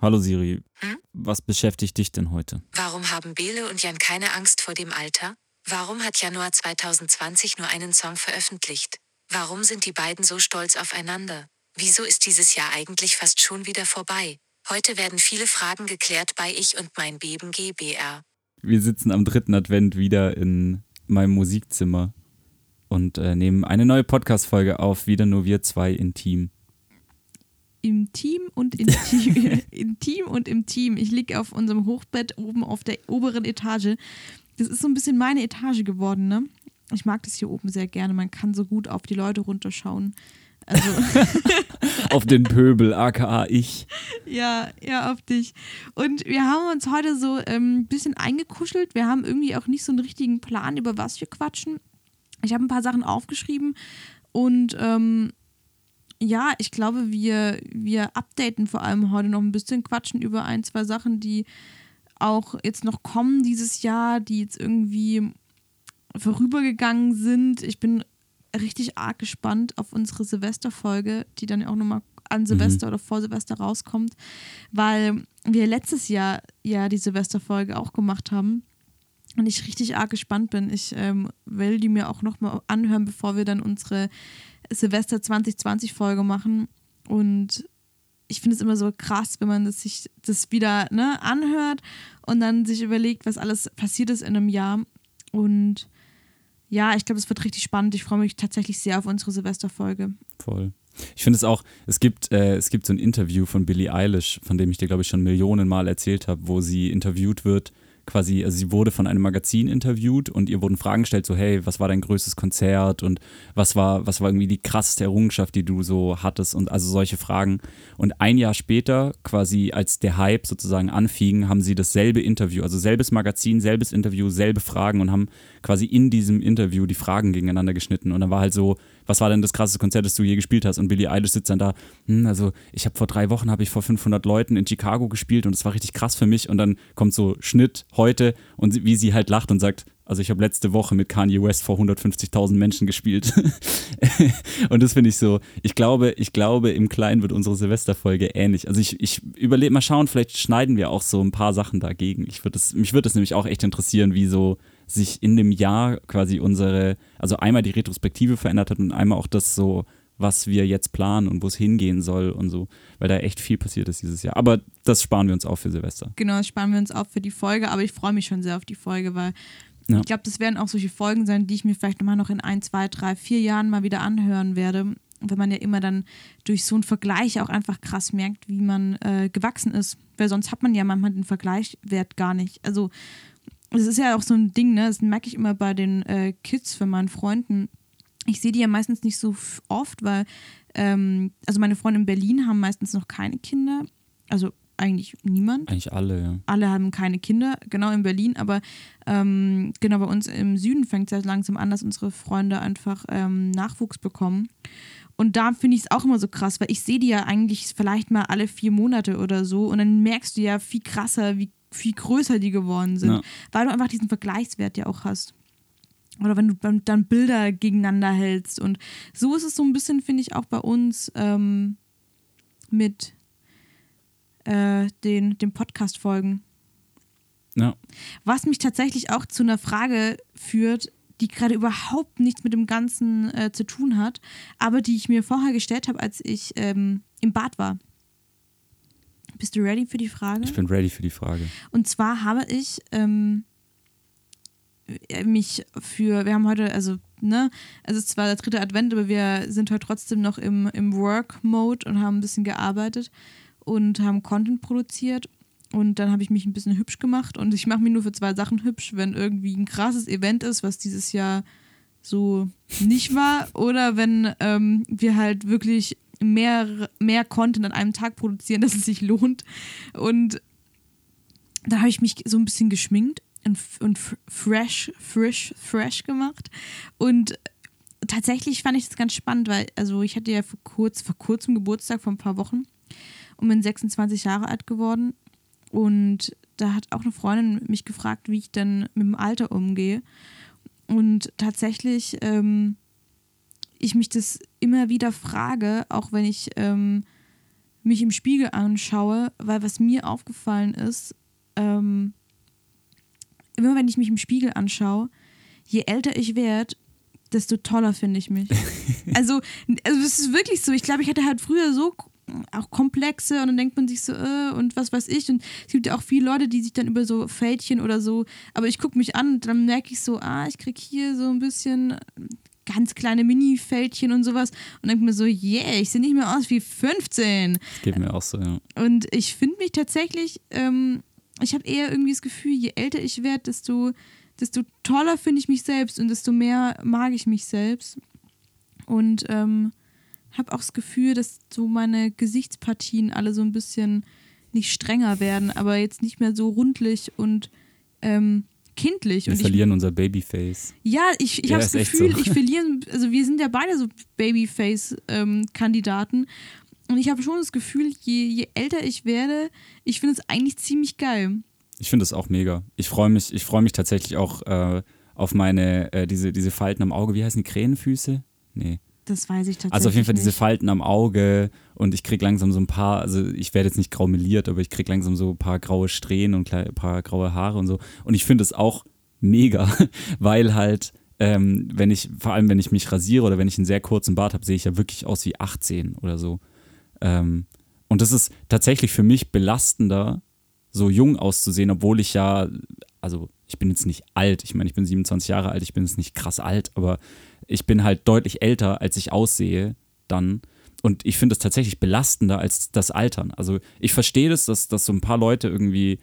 Hallo Siri, Hm? was beschäftigt dich denn heute? Warum haben Bele und Jan keine Angst vor dem Alter? Warum hat Januar 2020 nur einen Song veröffentlicht? Warum sind die beiden so stolz aufeinander? Wieso ist dieses Jahr eigentlich fast schon wieder vorbei? Heute werden viele Fragen geklärt bei Ich und mein Beben GBR. Wir sitzen am dritten Advent wieder in meinem Musikzimmer und äh, nehmen eine neue Podcast-Folge auf, wieder nur wir zwei intim. Im Team und intim. Im Team und im Team. Ich liege auf unserem Hochbett oben auf der oberen Etage. Das ist so ein bisschen meine Etage geworden, ne? Ich mag das hier oben sehr gerne. Man kann so gut auf die Leute runterschauen. Also, Auf den Pöbel, aka ich. ja, ja, auf dich. Und wir haben uns heute so ähm, ein bisschen eingekuschelt. Wir haben irgendwie auch nicht so einen richtigen Plan, über was wir quatschen. Ich habe ein paar Sachen aufgeschrieben und ähm, ja, ich glaube, wir, wir updaten vor allem heute noch ein bisschen, quatschen über ein, zwei Sachen, die auch jetzt noch kommen dieses Jahr, die jetzt irgendwie vorübergegangen sind. Ich bin richtig arg gespannt auf unsere Silvesterfolge, die dann auch nochmal an Silvester oder vor Silvester rauskommt, weil wir letztes Jahr ja die Silvesterfolge auch gemacht haben und ich richtig arg gespannt bin. Ich ähm, will die mir auch nochmal anhören, bevor wir dann unsere Silvester 2020 Folge machen und ich finde es immer so krass, wenn man das sich das wieder ne, anhört und dann sich überlegt, was alles passiert ist in einem Jahr. Und ja, ich glaube, es wird richtig spannend. Ich freue mich tatsächlich sehr auf unsere Silvesterfolge. Voll. Ich finde es auch, es gibt, äh, es gibt so ein Interview von Billie Eilish, von dem ich dir, glaube ich, schon Millionen Mal erzählt habe, wo sie interviewt wird. Quasi, also sie wurde von einem Magazin interviewt und ihr wurden Fragen gestellt, so, hey, was war dein größtes Konzert und was war, was war irgendwie die krasseste Errungenschaft, die du so hattest und also solche Fragen. Und ein Jahr später, quasi als der Hype sozusagen anfing, haben sie dasselbe Interview, also selbes Magazin, selbes Interview, selbe Fragen und haben quasi in diesem Interview die Fragen gegeneinander geschnitten. Und dann war halt so, was war denn das krasseste Konzert, das du je gespielt hast? Und Billie Eilish sitzt dann da, hm, also ich habe vor drei Wochen habe ich vor 500 Leuten in Chicago gespielt und es war richtig krass für mich. Und dann kommt so Schnitt heute und wie sie halt lacht und sagt, also ich habe letzte Woche mit Kanye West vor 150.000 Menschen gespielt. und das finde ich so, ich glaube, ich glaube, im Kleinen wird unsere Silvesterfolge ähnlich. Also ich, ich überlege mal schauen, vielleicht schneiden wir auch so ein paar Sachen dagegen. Ich würd das, mich würde das nämlich auch echt interessieren, wie so sich in dem Jahr quasi unsere, also einmal die Retrospektive verändert hat und einmal auch das so, was wir jetzt planen und wo es hingehen soll und so, weil da echt viel passiert ist dieses Jahr. Aber das sparen wir uns auf für Silvester. Genau, das sparen wir uns auf für die Folge, aber ich freue mich schon sehr auf die Folge, weil Ja. ich glaube, das werden auch solche Folgen sein, die ich mir vielleicht nochmal noch in ein, zwei, drei, vier Jahren mal wieder anhören werde. Wenn man ja immer dann durch so einen Vergleich auch einfach krass merkt, wie man äh, gewachsen ist. Weil sonst hat man ja manchmal den Vergleichswert gar nicht. Also, es ist ja auch so ein Ding, ne? Das merke ich immer bei den äh, Kids von meinen Freunden. Ich sehe die ja meistens nicht so oft, weil, ähm, also meine Freunde in Berlin haben meistens noch keine Kinder. Also eigentlich niemand Eigentlich alle, ja. alle haben keine Kinder, genau in Berlin, aber ähm, genau bei uns im Süden fängt es ja langsam an, dass unsere Freunde einfach ähm, Nachwuchs bekommen. Und da finde ich es auch immer so krass, weil ich sehe die ja eigentlich vielleicht mal alle vier Monate oder so und dann merkst du ja viel krasser, wie viel größer die geworden sind, Ja. weil du einfach diesen Vergleichswert ja auch hast. Oder wenn du dann- Bilder gegeneinander hältst. Und so ist es so ein bisschen, finde ich, auch bei uns ähm, mit äh, den, den Podcast-Folgen. Ja, Was mich tatsächlich auch zu einer Frage führt, die gerade überhaupt nichts mit dem Ganzen äh, zu tun hat, aber die ich mir vorher gestellt habe, als ich ähm, im Bad war. Bist du ready für die Frage? ich bin ready für die Frage. Und zwar habe ich ähm, äh, mich für, wir haben heute, also, ne, es ist zwar der dritte Advent, aber wir sind heute trotzdem noch im, im Work-Mode und haben ein bisschen gearbeitet und haben Content produziert. Und dann habe ich mich ein bisschen hübsch gemacht und ich mache mich nur für zwei Sachen hübsch, wenn irgendwie ein krasses Event ist, was dieses Jahr so nicht war, oder wenn ähm, wir halt wirklich mehr, mehr Content an einem Tag produzieren, dass es sich lohnt. Und da habe ich mich so ein bisschen geschminkt und, und fresh, frisch, fresh gemacht. Und tatsächlich fand ich das ganz spannend, weil, also ich hatte ja vor, kurz, vor kurzem Geburtstag, vor ein paar Wochen, und bin 26 Jahre alt geworden. Und da hat auch eine Freundin mich gefragt, wie ich denn mit dem Alter umgehe. Und tatsächlich, ähm, ich mich das immer wieder frage, auch wenn ich ähm, mich im Spiegel anschaue, weil was mir aufgefallen ist, ähm, immer wenn ich mich im Spiegel anschaue, je älter ich werde, desto toller finde ich mich. also, also es ist wirklich so. Ich glaube, ich hatte halt früher so auch Komplexe und dann denkt man sich so, äh, und was weiß ich. Und es gibt ja auch viele Leute, die sich dann über so Fältchen oder so, aber ich gucke mich an und dann merke ich so, ah, ich kriege hier so ein bisschen ganz kleine Mini-Fältchen und sowas und denke mir so, yeah, ich sehe nicht mehr aus wie 15. Das geht mir auch so, ja. Und ich finde mich tatsächlich, ähm, ich habe eher irgendwie das Gefühl, je älter ich werde, desto, desto toller finde ich mich selbst und desto mehr mag ich mich selbst. Und ähm, habe auch das Gefühl, dass so meine Gesichtspartien alle so ein bisschen nicht strenger werden, aber jetzt nicht mehr so rundlich und ähm, kindlich. Wir und verlieren ich, unser Babyface. Ja, ich, ich ja, habe das Gefühl, so. ich verliere, also wir sind ja beide so Babyface-Kandidaten. Ähm, und ich habe schon das Gefühl, je, je älter ich werde, ich finde es eigentlich ziemlich geil. Ich finde es auch mega. Ich freue mich, ich freue mich tatsächlich auch äh, auf meine, äh, diese, diese Falten am Auge. Wie heißen die Krähenfüße? Nee. Das weiß ich tatsächlich. Also auf jeden Fall nicht. diese Falten am Auge und ich kriege langsam so ein paar, also ich werde jetzt nicht graumeliert, aber ich kriege langsam so ein paar graue Strähnen und ein paar graue Haare und so. Und ich finde es auch mega, weil halt, ähm, wenn ich, vor allem wenn ich mich rasiere oder wenn ich einen sehr kurzen Bart habe, sehe ich ja wirklich aus wie 18 oder so. Ähm, und das ist tatsächlich für mich belastender, so jung auszusehen, obwohl ich ja, also ich bin jetzt nicht alt, ich meine, ich bin 27 Jahre alt, ich bin jetzt nicht krass alt, aber ich bin halt deutlich älter, als ich aussehe dann. Und ich finde es tatsächlich belastender als das Altern. Also ich verstehe das, dass, dass so ein paar Leute irgendwie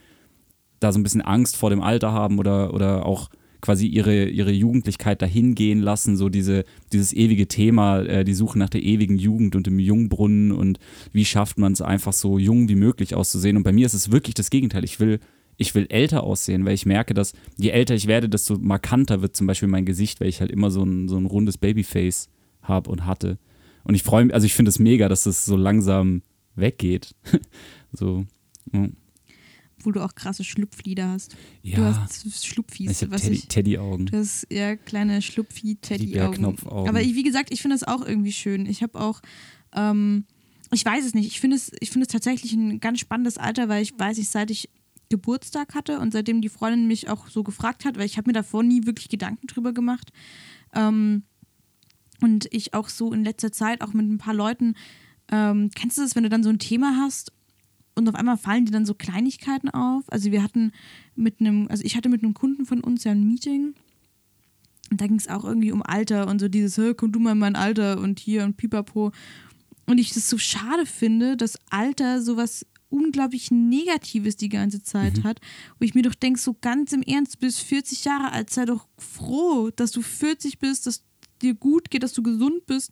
da so ein bisschen Angst vor dem Alter haben oder, oder auch quasi ihre, ihre Jugendlichkeit dahin gehen lassen, so diese, dieses ewige Thema, äh, die Suche nach der ewigen Jugend und dem Jungbrunnen und wie schafft man es einfach so jung wie möglich auszusehen. Und bei mir ist es wirklich das Gegenteil. Ich will, ich will älter aussehen, weil ich merke, dass je älter ich werde, desto markanter wird zum Beispiel mein Gesicht, weil ich halt immer so ein, so ein rundes Babyface habe und hatte. Und ich freue mich, also ich finde es mega, dass das so langsam weggeht. so. Ja. Wo du auch krasse Schlupflieder hast. Ja. Du hast Schlupfis. Ich habe Teddy, Teddy-Augen. Du hast ja kleine Schlupfi-Teddy-Augen. Aber ich, wie gesagt, ich finde das auch irgendwie schön. Ich habe auch, ähm, ich weiß es nicht, ich finde es, find es tatsächlich ein ganz spannendes Alter, weil ich weiß, ich seit ich Geburtstag hatte und seitdem die Freundin mich auch so gefragt hat, weil ich habe mir davor nie wirklich Gedanken drüber gemacht. Ähm, und ich auch so in letzter Zeit auch mit ein paar Leuten, ähm, kennst du das, wenn du dann so ein Thema hast und auf einmal fallen dir dann so Kleinigkeiten auf? Also wir hatten mit einem, also ich hatte mit einem Kunden von uns ja ein Meeting und da ging es auch irgendwie um Alter und so dieses, komm du mal in mein Alter und hier und pipapo. Und ich das so schade finde, dass Alter sowas unglaublich Negatives die ganze Zeit mhm. hat, wo ich mir doch denke, so ganz im Ernst, du bist 40 Jahre alt, sei doch froh, dass du 40 bist, dass dir gut geht, dass du gesund bist.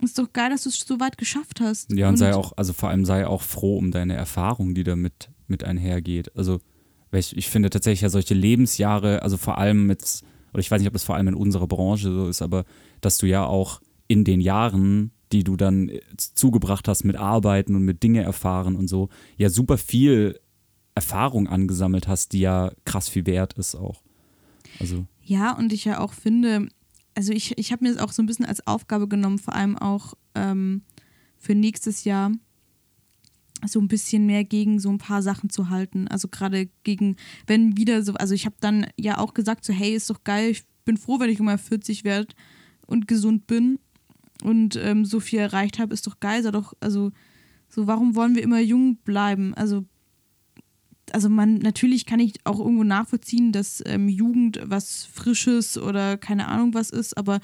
Ist doch geil, dass du es so weit geschafft hast. Ja, und, und sei auch, also vor allem sei auch froh um deine Erfahrung, die damit mit einhergeht. Also, ich, ich finde tatsächlich ja solche Lebensjahre, also vor allem mit, oder ich weiß nicht, ob es vor allem in unserer Branche so ist, aber dass du ja auch in den Jahren die du dann äh, zugebracht hast mit Arbeiten und mit Dinge erfahren und so, ja super viel Erfahrung angesammelt hast, die ja krass viel wert ist auch. Also. Ja, und ich ja auch finde, also ich, ich habe mir das auch so ein bisschen als Aufgabe genommen, vor allem auch ähm, für nächstes Jahr so ein bisschen mehr gegen so ein paar Sachen zu halten. Also gerade gegen, wenn wieder so, also ich habe dann ja auch gesagt, so hey, ist doch geil, ich bin froh, wenn ich immer 40 werde und gesund bin und ähm, so viel erreicht habe, ist doch geil, sei doch, also so, warum wollen wir immer jung bleiben? Also, also man, natürlich kann ich auch irgendwo nachvollziehen, dass ähm, Jugend was Frisches oder keine Ahnung was ist, aber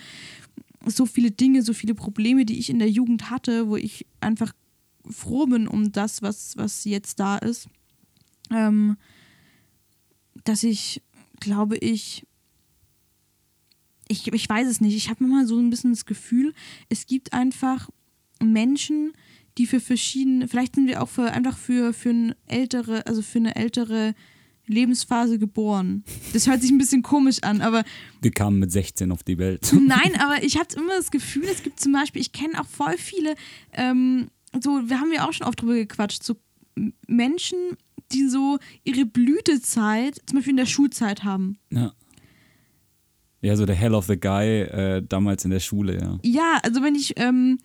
so viele Dinge, so viele Probleme, die ich in der Jugend hatte, wo ich einfach froh bin um das, was, was jetzt da ist, ähm, dass ich, glaube ich, ich, ich weiß es nicht. Ich habe immer so ein bisschen das Gefühl, es gibt einfach Menschen, die für verschiedene, vielleicht sind wir auch für, einfach für, für eine ältere, also für eine ältere Lebensphase geboren. Das hört sich ein bisschen komisch an, aber. Wir kamen mit 16 auf die Welt. Nein, aber ich habe immer das Gefühl, es gibt zum Beispiel, ich kenne auch voll viele, ähm, so, wir haben ja auch schon oft drüber gequatscht, so Menschen, die so ihre Blütezeit zum Beispiel in der Schulzeit haben. Ja. Ja, so der Hell of the Guy äh, damals in der Schule, ja. Ja, also wenn ich, ähm,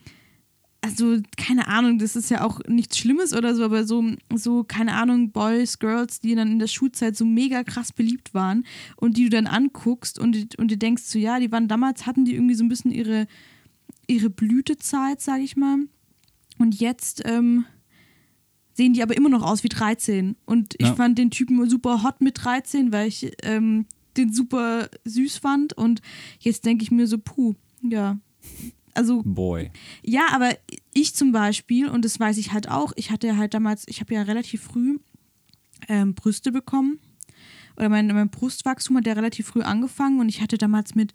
also keine Ahnung, das ist ja auch nichts Schlimmes oder so, aber so, so, keine Ahnung, Boys, Girls, die dann in der Schulzeit so mega krass beliebt waren und die du dann anguckst und, und dir denkst so, ja, die waren damals, hatten die irgendwie so ein bisschen ihre, ihre Blütezeit, sag ich mal. Und jetzt ähm, sehen die aber immer noch aus wie 13. Und ich Ja. fand den Typen super hot mit 13, weil ich ähm, den super süß fand. Und jetzt denke ich mir so, puh, ja. Also Boy. ja, aber ich zum Beispiel, und das weiß ich halt auch, ich hatte halt damals, ich habe ja relativ früh ähm, Brüste bekommen. Oder mein, mein Brustwachstum hat ja relativ früh angefangen und ich hatte damals mit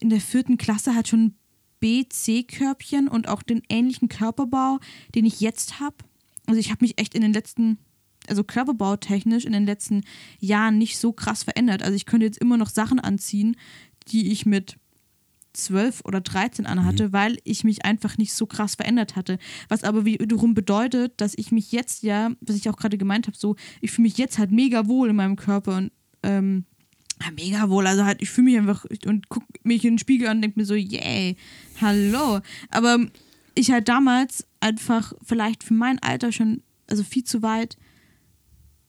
in der vierten Klasse halt schon B-C-Körbchen und auch den ähnlichen Körperbau, den ich jetzt habe. Also ich habe mich echt in den letzten, also körperbautechnisch in den letzten Jahren nicht so krass verändert. Also ich könnte jetzt immer noch Sachen anziehen, die ich mit 12 oder 13 anhatte, weil ich mich einfach nicht so krass verändert hatte. Was aber wiederum bedeutet, dass ich mich jetzt ja, was ich auch gerade gemeint habe, so, ich fühle mich jetzt halt mega wohl in meinem Körper und ähm, ja, mega wohl. Also halt, ich fühle mich einfach und gucke mich in den Spiegel an und denke mir so, yay, hallo. Aber ich halt damals einfach vielleicht für mein Alter schon, also viel zu weit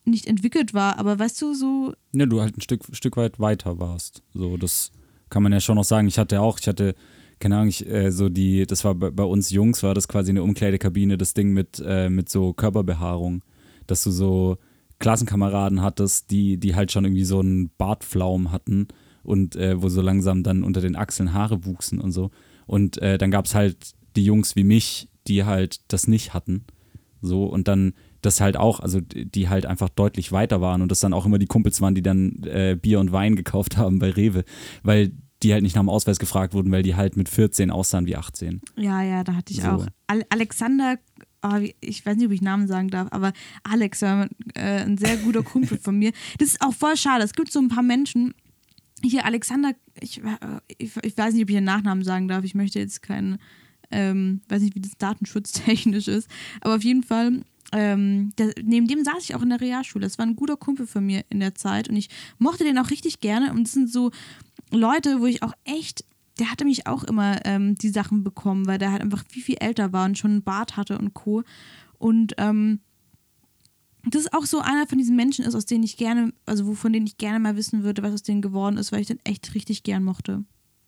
nicht entwickelt war. Aber weißt du, so, Ja, du halt ein Stück, Stück weit weiter warst. So, das kann man ja schon noch sagen. Ich hatte auch, ich hatte, keine Ahnung, ich, äh, so die, das war bei, bei uns Jungs, war das quasi eine Umkleidekabine, das Ding mit, äh, mit so Körperbehaarung, dass du so Klassenkameraden hattest, die, die halt schon irgendwie so einen Bartflaum hatten und äh, wo so langsam dann unter den Achseln Haare wuchsen und so. Und äh, dann gab es halt die Jungs wie mich, die halt das nicht hatten. So, und dann das halt auch, also die halt einfach deutlich weiter waren und das dann auch immer die Kumpels waren, die dann äh, Bier und Wein gekauft haben bei Rewe, weil die halt nicht nach dem Ausweis gefragt wurden, weil die halt mit 14 aussahen wie 18. Ja, ja, da hatte ich So. auch. Al Alexander, oh, ich weiß nicht, ob ich Namen sagen darf, aber Alex war äh, ein sehr guter Kumpel von mir. Das ist auch voll schade. Es gibt so ein paar Menschen. Hier, Alexander, ich, äh, ich, ich weiß nicht, ob ich den Nachnamen sagen darf. Ich möchte jetzt keinen, ähm, weiß nicht, wie das datenschutztechnisch ist. Aber auf jeden Fall, ähm, der, neben dem saß ich auch in der Realschule. Das war ein guter Kumpel von mir in der Zeit und ich mochte den auch richtig gerne. Und es sind so Leute, wo ich auch echt, der hatte mich auch immer ähm, die Sachen bekommen, weil der halt einfach viel, viel älter war und schon einen Bart hatte und Co. Und ähm, das ist auch so einer von diesen Menschen ist, aus denen ich gerne, also wovon denen ich gerne mal wissen würde, was aus denen geworden ist, weil ich den echt richtig gern mochte.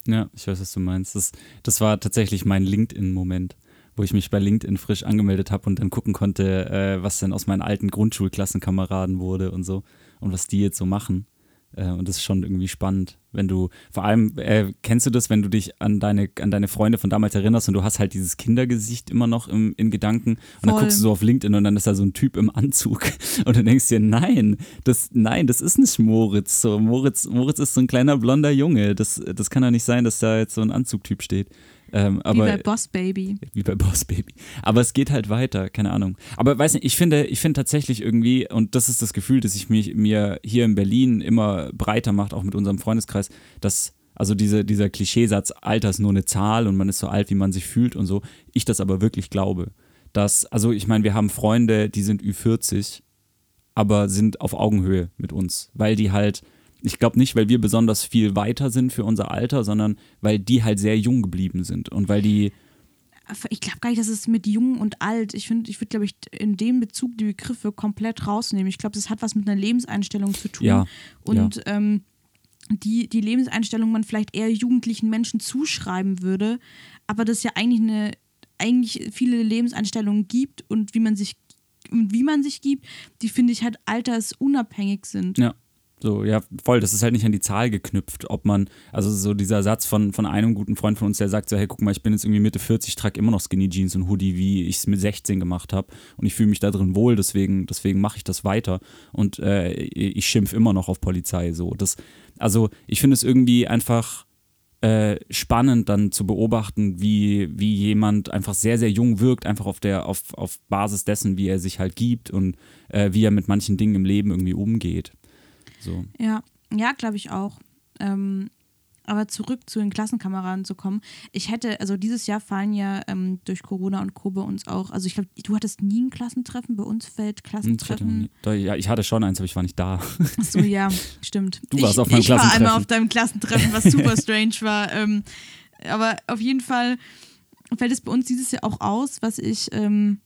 Ja, ich weiß, was du meinst. Das, das war tatsächlich mein LinkedIn-Moment, wo ich mich bei LinkedIn frisch angemeldet habe und dann gucken konnte, äh, was denn aus meinen alten Grundschulklassenkameraden wurde und so und was die jetzt so machen. Äh, und das ist schon irgendwie spannend, wenn du, vor allem, äh, kennst du das, wenn du dich an deine, an deine Freunde von damals erinnerst und du hast halt dieses Kindergesicht immer noch im, in Gedanken und dann Voll. guckst du so auf LinkedIn und dann ist da so ein Typ im Anzug und du denkst dir, nein, das, nein, das ist nicht Moritz. So, Moritz, Moritz ist so ein kleiner blonder Junge. Das, das kann doch nicht sein, dass da jetzt so ein Anzugtyp steht. Ähm, aber, Wie bei Boss Baby. wie bei Boss Baby. Aber es geht halt weiter, keine Ahnung. Aber weiß nicht, ich finde, ich finde tatsächlich irgendwie, und das ist das Gefühl, das sich mich, mir hier in Berlin immer breiter macht, auch mit unserem Freundeskreis, dass, also diese, dieser Klischeesatz, Alter ist nur eine Zahl und man ist so alt, wie man sich fühlt und so, ich das aber wirklich glaube. Dass, also ich meine, wir haben Freunde, die sind Ü40, aber sind auf Augenhöhe mit uns, weil die halt, ich glaube nicht, weil wir besonders viel weiter sind für unser Alter, sondern weil die halt sehr jung geblieben sind und weil die, Ich glaube gar nicht, dass es mit jung und alt, ich finde, ich würde, glaube ich, in dem Bezug die Begriffe komplett rausnehmen. Ich glaube, das hat was mit einer Lebenseinstellung zu tun. Ja, Und ähm, die, die Lebenseinstellung man vielleicht eher jugendlichen Menschen zuschreiben würde, aber das ja eigentlich eine, eigentlich viele Lebenseinstellungen gibt und wie man sich und wie man sich gibt, die finde ich halt altersunabhängig sind. Ja. So, ja, voll, das ist halt nicht an die Zahl geknüpft, ob man, also so dieser Satz von, von einem guten Freund von uns, der sagt so, hey, guck mal, ich bin jetzt irgendwie Mitte 40, ich trage immer noch Skinny Jeans und Hoodie, wie ich es mit 16 gemacht habe und ich fühle mich da drin wohl, deswegen, deswegen mache ich das weiter. Und äh, ich schimpf immer noch auf Polizei, so, das, also ich finde es irgendwie einfach äh, spannend dann zu beobachten, wie, wie jemand einfach sehr, sehr jung wirkt, einfach auf der, auf, auf Basis dessen, wie er sich halt gibt und äh, wie er mit manchen Dingen im Leben irgendwie umgeht. So. Ja, ja, glaube ich auch. Ähm, aber zurück zu den Klassenkameraden zu kommen. Ich hätte, also dieses Jahr fallen ja ähm, durch Corona und Co. bei uns auch, also ich glaube, du hattest nie ein Klassentreffen, bei uns fällt Hm, hatte ich Klassentreffen. Da- Ja, ich hatte schon eins, aber ich war nicht da. Achso, ja, stimmt. Du warst ich, auf meinem Ich war Klassentreffen. einmal auf deinem Klassentreffen, was super strange war. Ähm, aber auf jeden Fall fällt es bei uns dieses Jahr auch aus, was ich ähm,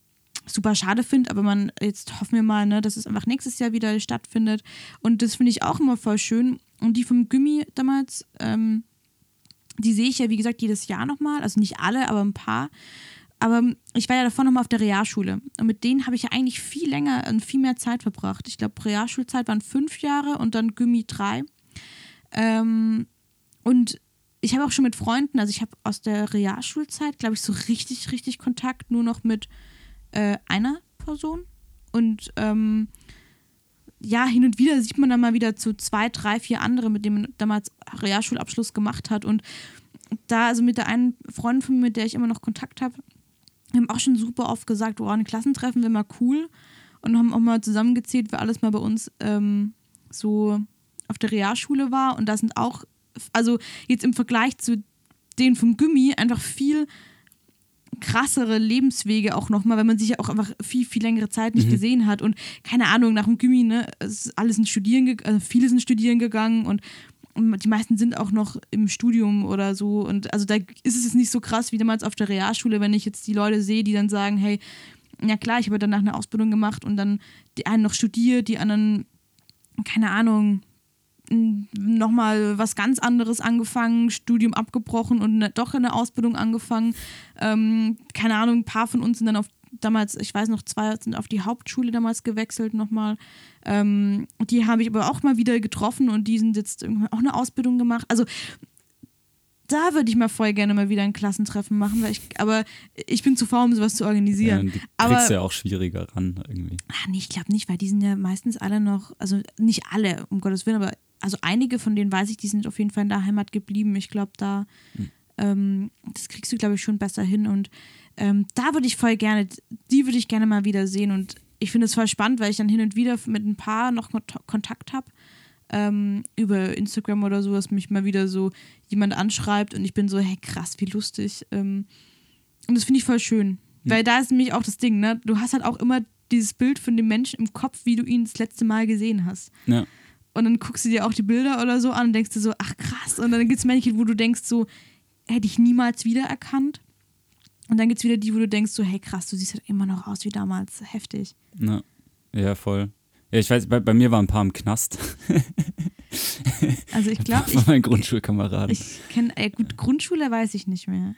super schade finde, aber man, jetzt hoffen wir mal, ne, dass es einfach nächstes Jahr wieder stattfindet. Und das finde ich auch immer voll schön. Und die vom Gummi damals, ähm, die sehe ich ja, wie gesagt, jedes Jahr nochmal. Also nicht alle, aber ein paar. Aber ich war ja davor nochmal auf der Realschule. Und mit denen habe ich ja eigentlich viel länger und viel mehr Zeit verbracht. Ich glaube, Realschulzeit waren fünf Jahre und dann Gummi drei. Ähm, und ich habe auch schon mit Freunden, also ich habe aus der Realschulzeit, glaube ich, so richtig, richtig Kontakt nur noch mit äh, einer Person. Und ähm, ja, hin und wieder sieht man dann mal wieder zu zwei, drei, vier andere, mit denen man damals Realschulabschluss gemacht hat. Und da, also mit der einen Freundin von mir, mit der ich immer noch Kontakt habe, haben auch schon super oft gesagt, oh, ein Klassentreffen wäre mal cool. Und haben auch mal zusammengezählt, wer alles mal bei uns ähm, so auf der Realschule war. Und da sind auch, also jetzt im Vergleich zu denen vom Gummi, einfach viel krassere Lebenswege auch nochmal, weil man sich ja auch einfach viel, viel längere Zeit nicht mhm. gesehen hat. Und keine Ahnung, nach dem Gummi, ne, alles sind studieren, also viele sind studieren gegangen und die meisten sind auch noch im Studium oder so. Und also da ist es jetzt nicht so krass wie damals auf der Realschule, wenn ich jetzt die Leute sehe, die dann sagen, hey, ja klar, ich habe danach eine Ausbildung gemacht und dann die einen noch studiert, die anderen, keine Ahnung, nochmal was ganz anderes angefangen, Studium abgebrochen und ne, doch eine Ausbildung angefangen. Ähm, keine Ahnung, ein paar von uns sind dann auf damals, ich weiß noch, zwei sind auf die Hauptschule damals gewechselt nochmal. Ähm, die habe ich aber auch mal wieder getroffen und die sind jetzt auch eine Ausbildung gemacht. Also da würde ich mal voll gerne mal wieder ein Klassentreffen machen, weil ich, aber ich bin zu faul, um sowas zu organisieren. Ja, die aber kriegst ja auch schwieriger ran irgendwie. Ach nee, ich glaube nicht, weil die sind ja meistens alle noch, also nicht alle, um Gottes Willen, aber also einige von denen weiß ich, die sind auf jeden Fall in der Heimat geblieben. Ich glaube, da, hm. ähm, das kriegst du, glaube ich, schon besser hin. Und ähm, da würde ich voll gerne, die würde ich gerne mal wieder sehen. Und ich finde es voll spannend, weil ich dann hin und wieder mit ein paar noch Kontakt habe. Ähm, über Instagram oder so, dass mich mal wieder so jemand anschreibt und ich bin so, hey krass, wie lustig. Ähm, und das finde ich voll schön. Mhm. Weil da ist nämlich auch das Ding, ne? Du hast halt auch immer dieses Bild von dem Menschen im Kopf, wie du ihn das letzte Mal gesehen hast. Ja. Und dann guckst du dir auch die Bilder oder so an und denkst dir so, ach krass. Und dann gibt es manche, wo du denkst so, hätte ich niemals wiedererkannt. Und dann gibt es wieder die, wo du denkst so, hey krass, du siehst halt immer noch aus wie damals. Heftig. Ja, ja voll. Ja, ich weiß, bei, bei mir waren ein paar im Knast. Also ich glaube, ich. mein Grundschulkameraden. Ich kenne, gut, Grundschule weiß ich nicht mehr.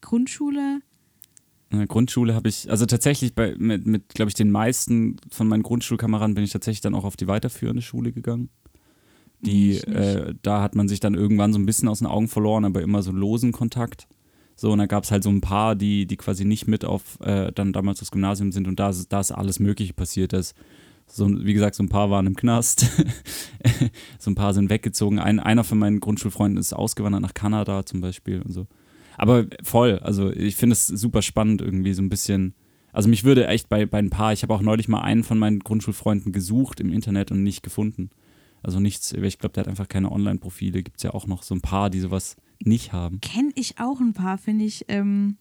Grundschule in der Grundschule habe ich, also tatsächlich bei, mit, mit glaube ich, den meisten von meinen Grundschulkameraden bin ich tatsächlich dann auch auf die weiterführende Schule gegangen. Die, äh, da hat man sich dann irgendwann so ein bisschen aus den Augen verloren, aber immer so losen Kontakt. So, und da gab es halt so ein paar, die, die quasi nicht mit auf äh, dann damals das Gymnasium sind und da, da ist alles Mögliche passiert. Das, so, wie gesagt, so ein paar waren im Knast, so ein paar sind weggezogen. Ein, einer von meinen Grundschulfreunden ist ausgewandert nach Kanada zum Beispiel und so. Aber voll, also ich finde es super spannend, irgendwie so ein bisschen. Also mich würde echt bei, bei ein paar, ich habe auch neulich mal einen von meinen Grundschulfreunden gesucht im Internet und nicht gefunden. Also nichts, ich glaube, der hat einfach keine Online-Profile. Gibt es ja auch noch so ein paar, die sowas nicht haben. Kenne ich auch ein paar, finde ich ähm,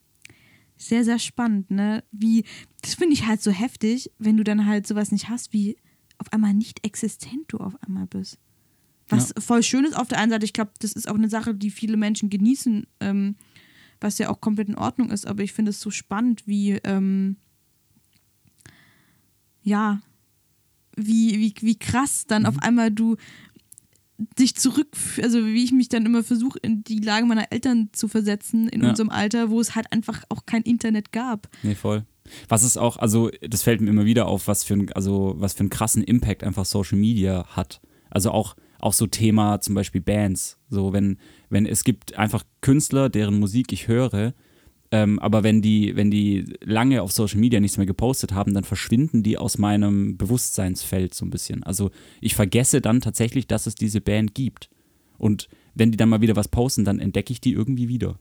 sehr, sehr spannend, ne? Wie, das finde ich halt so heftig, wenn du dann halt sowas nicht hast, wie auf einmal nicht existent du auf einmal bist. Was ja. voll schön ist auf der einen Seite, ich glaube, das ist auch eine Sache, die viele Menschen genießen, ähm, was ja auch komplett in Ordnung ist, aber ich finde es so spannend, wie, ähm, ja, wie, wie, wie krass dann mhm. auf einmal du dich zurück, also wie ich mich dann immer versuche, in die Lage meiner Eltern zu versetzen in ja. unserem Alter, wo es halt einfach auch kein Internet gab. Nee, voll. Was ist auch, also das fällt mir immer wieder auf, was für ein, also was für einen krassen Impact einfach Social Media hat. Also auch auch so Thema zum Beispiel Bands. So, wenn, wenn es gibt einfach Künstler, deren Musik ich höre, ähm, aber wenn die, wenn die lange auf Social Media nichts mehr gepostet haben, dann verschwinden die aus meinem Bewusstseinsfeld so ein bisschen. Also ich vergesse dann tatsächlich, dass es diese Band gibt. Und wenn die dann mal wieder was posten, dann entdecke ich die irgendwie wieder.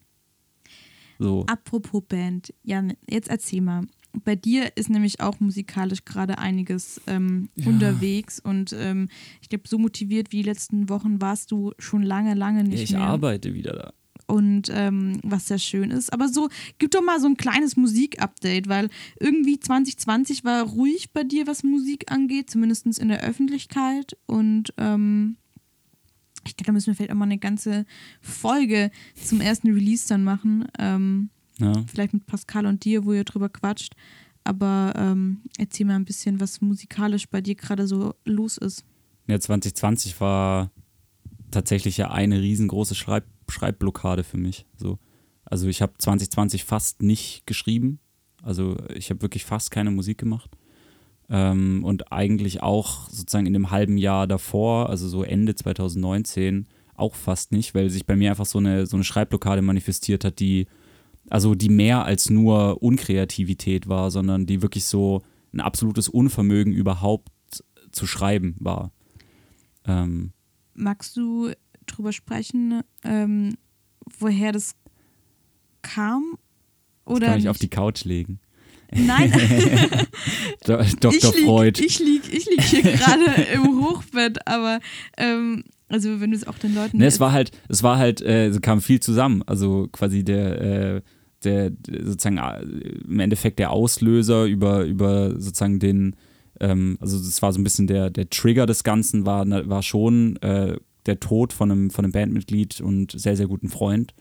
So. Apropos Band, Jan, jetzt erzähl mal bei dir ist nämlich auch musikalisch gerade einiges ähm, ja. unterwegs und ähm, ich glaube, so motiviert wie die letzten Wochen warst du schon lange, lange nicht ja, ich mehr. Arbeite wieder da. Und ähm, was sehr schön ist. Aber so, gib doch mal so ein kleines Musik-Update, weil irgendwie 2020 war ruhig bei dir, was Musik angeht, zumindest in der Öffentlichkeit. Und ähm, ich glaube, da müssen wir vielleicht auch mal eine ganze Folge zum ersten Release dann machen. Ähm, Ja. Vielleicht mit Pascal und dir, wo ihr drüber quatscht. Aber ähm, erzähl mal ein bisschen, was musikalisch bei dir gerade so los ist. Ja, 2020 war tatsächlich ja eine riesengroße Schreib Schreibblockade für mich. So. Also ich habe 2020 fast nicht geschrieben. Also ich habe wirklich fast keine Musik gemacht. Ähm, und eigentlich auch sozusagen in dem halben Jahr davor, also so Ende 2019, auch fast nicht, weil sich bei mir einfach so eine, so eine Schreibblockade manifestiert hat, die, also die mehr als nur Unkreativität war, sondern die wirklich so ein absolutes Unvermögen überhaupt zu schreiben war. Ähm, Magst du drüber sprechen, ähm, woher das kam? Oder kann ich nicht? auf die Couch legen. Nein, Dr. ich lieg, Freud. Ich lieg, ich lieg hier gerade im Hochbett, aber ähm, also wenn du es auch den Leuten. Ne, es war halt, es war halt, äh, es kam viel zusammen. Also quasi der, äh, der, sozusagen äh, im Endeffekt der Auslöser über, über sozusagen den, ähm, also das war so ein bisschen der, der Trigger des Ganzen, war, war schon äh, der Tod von einem, von einem Bandmitglied und sehr, sehr guten Freund,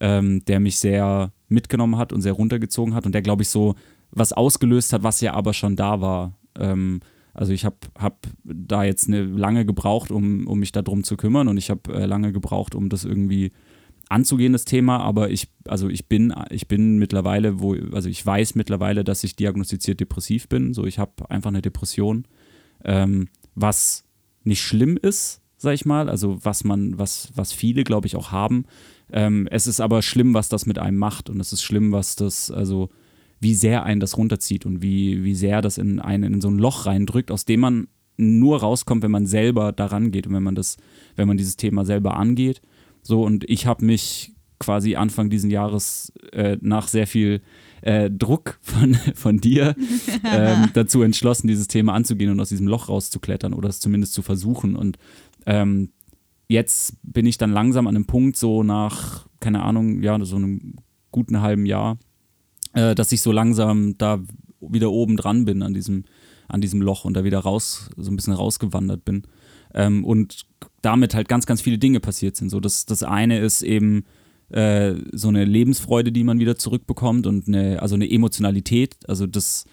ähm, der mich sehr mitgenommen hat und sehr runtergezogen hat und der, glaube ich, so was ausgelöst hat, was ja aber schon da war. Ähm, also ich habe hab da jetzt eine lange gebraucht, um, um mich darum zu kümmern und ich habe äh, lange gebraucht, um das irgendwie anzugehen, das Thema, aber ich, also ich bin, ich bin mittlerweile, wo, also ich weiß mittlerweile, dass ich diagnostiziert depressiv bin. So, ich habe einfach eine Depression, ähm, was nicht schlimm ist, sag ich mal, also was man, was, was viele, glaube ich, auch haben. Ähm, es ist aber schlimm, was das mit einem macht und es ist schlimm, was das, also wie sehr einen das runterzieht und wie, wie sehr das in einen in so ein Loch reindrückt, aus dem man nur rauskommt, wenn man selber daran geht und wenn man das, wenn man dieses Thema selber angeht. So, und ich habe mich quasi Anfang diesen Jahres äh, nach sehr viel äh, Druck von, von dir ähm, dazu entschlossen, dieses Thema anzugehen und aus diesem Loch rauszuklettern oder es zumindest zu versuchen. Und ähm, jetzt bin ich dann langsam an einem Punkt, so nach, keine Ahnung, ja, so einem guten halben Jahr, äh, dass ich so langsam da wieder oben dran bin an diesem, an diesem Loch und da wieder raus, so ein bisschen rausgewandert bin. Ähm, und damit halt ganz, ganz viele Dinge passiert sind. So, das, das eine ist eben äh, so eine Lebensfreude, die man wieder zurückbekommt und eine, also eine Emotionalität, also das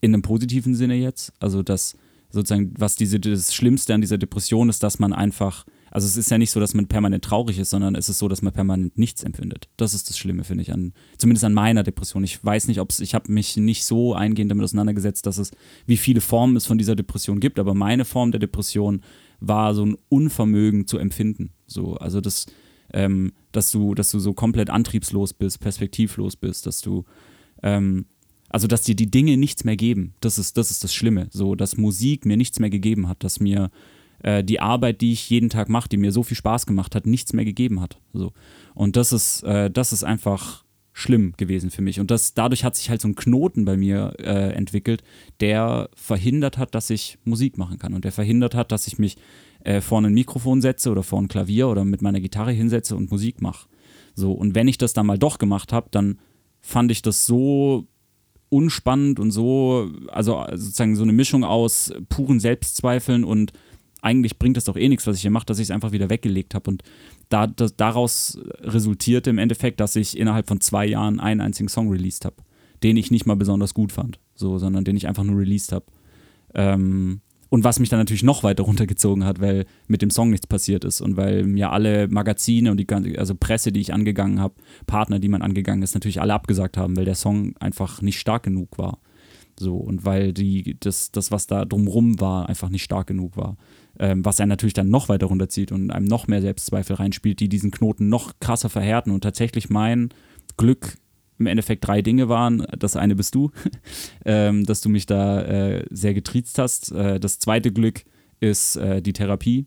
in einem positiven Sinne jetzt. Also das sozusagen, was diese, das Schlimmste an dieser Depression ist, dass man einfach also es ist ja nicht so, dass man permanent traurig ist, sondern es ist so, dass man permanent nichts empfindet. Das ist das Schlimme, finde ich, an, zumindest an meiner Depression. Ich weiß nicht, ob es, ich habe mich nicht so eingehend damit auseinandergesetzt, dass es, wie viele Formen es von dieser Depression gibt, aber meine Form der Depression war so ein Unvermögen zu empfinden. So, also das, ähm, dass du, dass du so komplett antriebslos bist, perspektivlos bist, dass du, ähm, also dass dir die Dinge nichts mehr geben. Das ist, das ist das Schlimme. So, dass Musik mir nichts mehr gegeben hat, dass mir äh, die Arbeit, die ich jeden Tag mache, die mir so viel Spaß gemacht hat, nichts mehr gegeben hat. So. Und das ist, äh, das ist einfach schlimm gewesen für mich. Und das, dadurch hat sich halt so ein Knoten bei mir äh, entwickelt, der verhindert hat, dass ich Musik machen kann. Und der verhindert hat, dass ich mich äh, vor ein Mikrofon setze oder vor ein Klavier oder mit meiner Gitarre hinsetze und Musik mache. So, und wenn ich das dann mal doch gemacht habe, dann fand ich das so unspannend und so, also sozusagen so eine Mischung aus puren Selbstzweifeln und eigentlich bringt das doch eh nichts, was ich hier mache, dass ich es einfach wieder weggelegt habe. Und da, das, daraus resultierte im Endeffekt, dass ich innerhalb von zwei Jahren einen einzigen Song released habe, den ich nicht mal besonders gut fand, so, sondern den ich einfach nur released habe. Ähm, und was mich dann natürlich noch weiter runtergezogen hat, weil mit dem Song nichts passiert ist und weil mir alle Magazine und die ganze, also Presse, die ich angegangen habe, Partner, die man angegangen ist, natürlich alle abgesagt haben, weil der Song einfach nicht stark genug war. So, und weil die, das, das, was da drumrum war, einfach nicht stark genug war ähm, was einen natürlich dann noch weiter runterzieht und einem noch mehr Selbstzweifel reinspielt, die diesen Knoten noch krasser verhärten und tatsächlich mein Glück im Endeffekt drei Dinge waren. Das eine bist du, ähm, dass du mich da äh, sehr getriezt hast. Äh, das zweite Glück ist äh, die Therapie,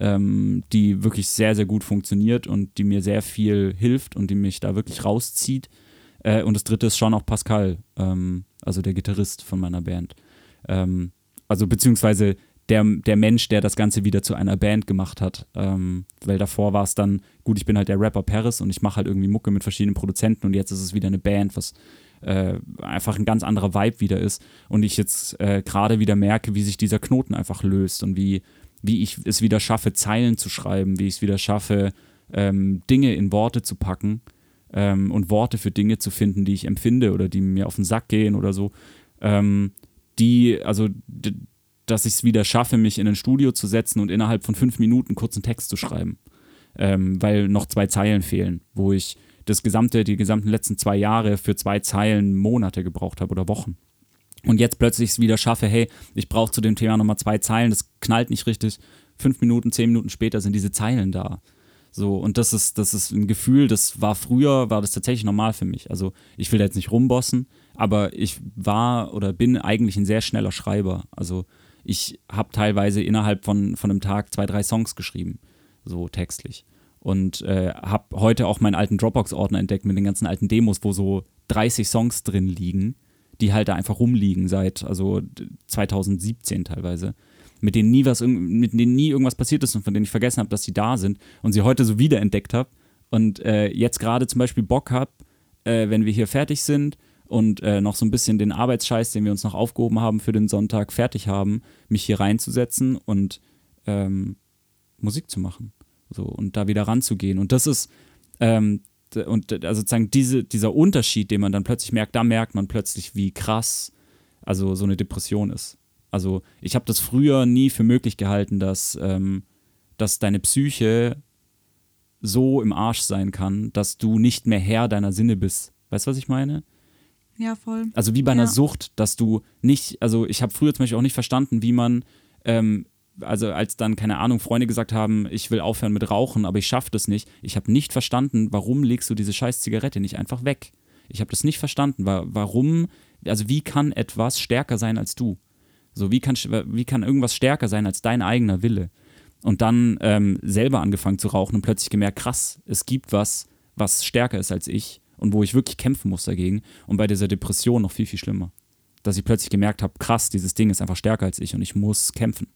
ähm, die wirklich sehr, sehr gut funktioniert und die mir sehr viel hilft und die mich da wirklich rauszieht. Äh, und das dritte ist schon auch Pascal, ähm, also der Gitarrist von meiner Band. Ähm, also beziehungsweise der, der Mensch, der das Ganze wieder zu einer Band gemacht hat. Ähm, weil davor war es dann, gut, ich bin halt der Rapper Paris und ich mache halt irgendwie Mucke mit verschiedenen Produzenten und jetzt ist es wieder eine Band, was äh, einfach ein ganz anderer Vibe wieder ist. Und ich jetzt äh, gerade wieder merke, wie sich dieser Knoten einfach löst und wie, wie ich es wieder schaffe, Zeilen zu schreiben, wie ich es wieder schaffe, ähm, Dinge in Worte zu packen. ähm, und Worte für Dinge zu finden, die ich empfinde oder die mir auf den Sack gehen oder so. Ähm, die, also, dass ich es wieder schaffe, mich in ein Studio zu setzen und innerhalb von fünf Minuten kurzen Text zu schreiben. Ähm, weil noch zwei Zeilen fehlen, wo ich das gesamte, die gesamten letzten zwei Jahre für zwei Zeilen Monate gebraucht habe oder Wochen. Und jetzt plötzlich es wieder schaffe, hey, ich brauche zu dem Thema nochmal zwei Zeilen, das knallt nicht richtig. Fünf Minuten, zehn Minuten später sind diese Zeilen da. So, und das ist, das ist ein Gefühl, das war früher, war das tatsächlich normal für mich. Also ich will da jetzt nicht rumbossen, aber ich war oder bin eigentlich ein sehr schneller Schreiber. Also ich habe teilweise innerhalb von, von einem Tag zwei, drei Songs geschrieben, so textlich. Und äh, habe heute auch meinen alten Dropbox-Ordner entdeckt mit den ganzen alten Demos, wo so 30 Songs drin liegen, die halt da einfach rumliegen seit also 2017 teilweise mit denen nie was, mit denen nie irgendwas passiert ist und von denen ich vergessen habe, dass sie da sind und sie heute so wiederentdeckt habe und äh, jetzt gerade zum Beispiel Bock habe, äh, wenn wir hier fertig sind und äh, noch so ein bisschen den Arbeitsscheiß, den wir uns noch aufgehoben haben für den Sonntag, fertig haben, mich hier reinzusetzen und ähm, Musik zu machen. So, und da wieder ranzugehen. Und das ist, ähm, und also sozusagen diese, dieser Unterschied, den man dann plötzlich merkt, da merkt man plötzlich, wie krass also so eine Depression ist. Also ich habe das früher nie für möglich gehalten, dass, ähm, dass deine Psyche so im Arsch sein kann, dass du nicht mehr Herr deiner Sinne bist. Weißt du, was ich meine? Ja, voll. Also wie bei einer Ja. Sucht, dass du nicht, also ich habe früher zum Beispiel auch nicht verstanden, wie man, ähm, also als dann, keine Ahnung, Freunde gesagt haben, ich will aufhören mit Rauchen, aber ich schaffe das nicht. Ich habe nicht verstanden, warum legst du diese scheiß Zigarette nicht einfach weg? Ich habe das nicht verstanden. Wa warum, also wie kann etwas stärker sein als du? So, wie kann, wie kann irgendwas stärker sein als dein eigener Wille? Und dann ähm, selber angefangen zu rauchen und plötzlich gemerkt, krass, es gibt was, was stärker ist als ich und wo ich wirklich kämpfen muss dagegen. Und bei dieser Depression noch viel, viel schlimmer. Dass ich plötzlich gemerkt habe, krass, dieses Ding ist einfach stärker als ich und ich muss kämpfen.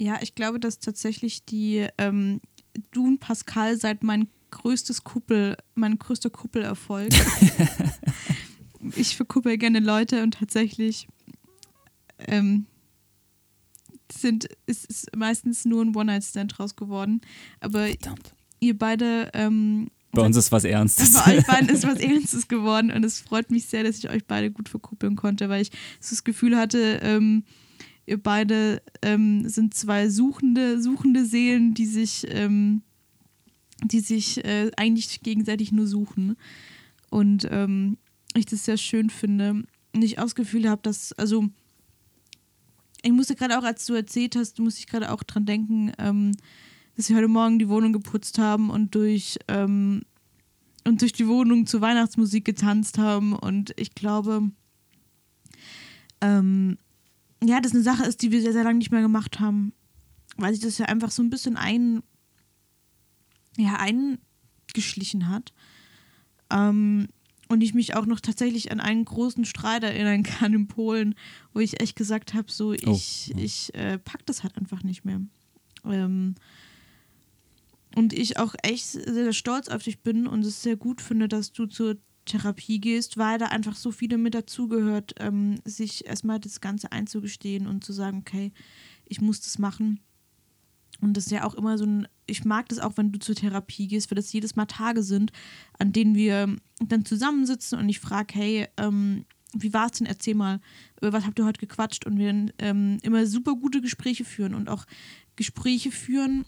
Ja, ich glaube, dass tatsächlich die ähm, du und Pascal seid mein größtes Kuppel, mein größter Kuppelerfolg. ich verkuppel gerne Leute und tatsächlich ähm, sind, ist, ist meistens nur ein One-Night-Stand draus geworden. Aber Verdammt. ihr beide ähm, Bei uns ist was Ernstes. bei euch beiden ist was Ernstes geworden und es freut mich sehr, dass ich euch beide gut verkuppeln konnte, weil ich so das Gefühl hatte, ähm, ihr beide ähm, sind zwei suchende, suchende Seelen, die sich, ähm, die sich äh, eigentlich gegenseitig nur suchen. Und ähm, ich das sehr schön finde. Und ich auch das Gefühl habe, dass, also ich musste gerade auch, als du erzählt hast, musste ich gerade auch dran denken, ähm, dass wir heute Morgen die Wohnung geputzt haben und durch, ähm, und durch die Wohnung zur Weihnachtsmusik getanzt haben. Und ich glaube, ähm, ja, das eine Sache ist, die wir sehr, sehr lange nicht mehr gemacht haben. Weil sich das ja einfach so ein bisschen ein, ja, eingeschlichen hat. Ähm, und ich mich auch noch tatsächlich an einen großen Streit erinnern kann in Polen, wo ich echt gesagt habe, so ich, Oh. ich äh, pack das halt einfach nicht mehr. Ähm, und ich auch echt sehr, stolz auf dich bin und es sehr gut finde, dass du zur Therapie gehst, weil da einfach so viele mit dazugehört, ähm, sich erstmal das Ganze einzugestehen und zu sagen, okay, ich muss das machen. Und das ist ja auch immer so ein, ich mag das auch, wenn du zur Therapie gehst, weil das jedes Mal Tage sind, an denen wir dann zusammensitzen und ich frage, hey, ähm, wie war es denn? Erzähl mal, über was habt ihr heute gequatscht? Und wir ähm, immer super gute Gespräche führen und auch Gespräche führen,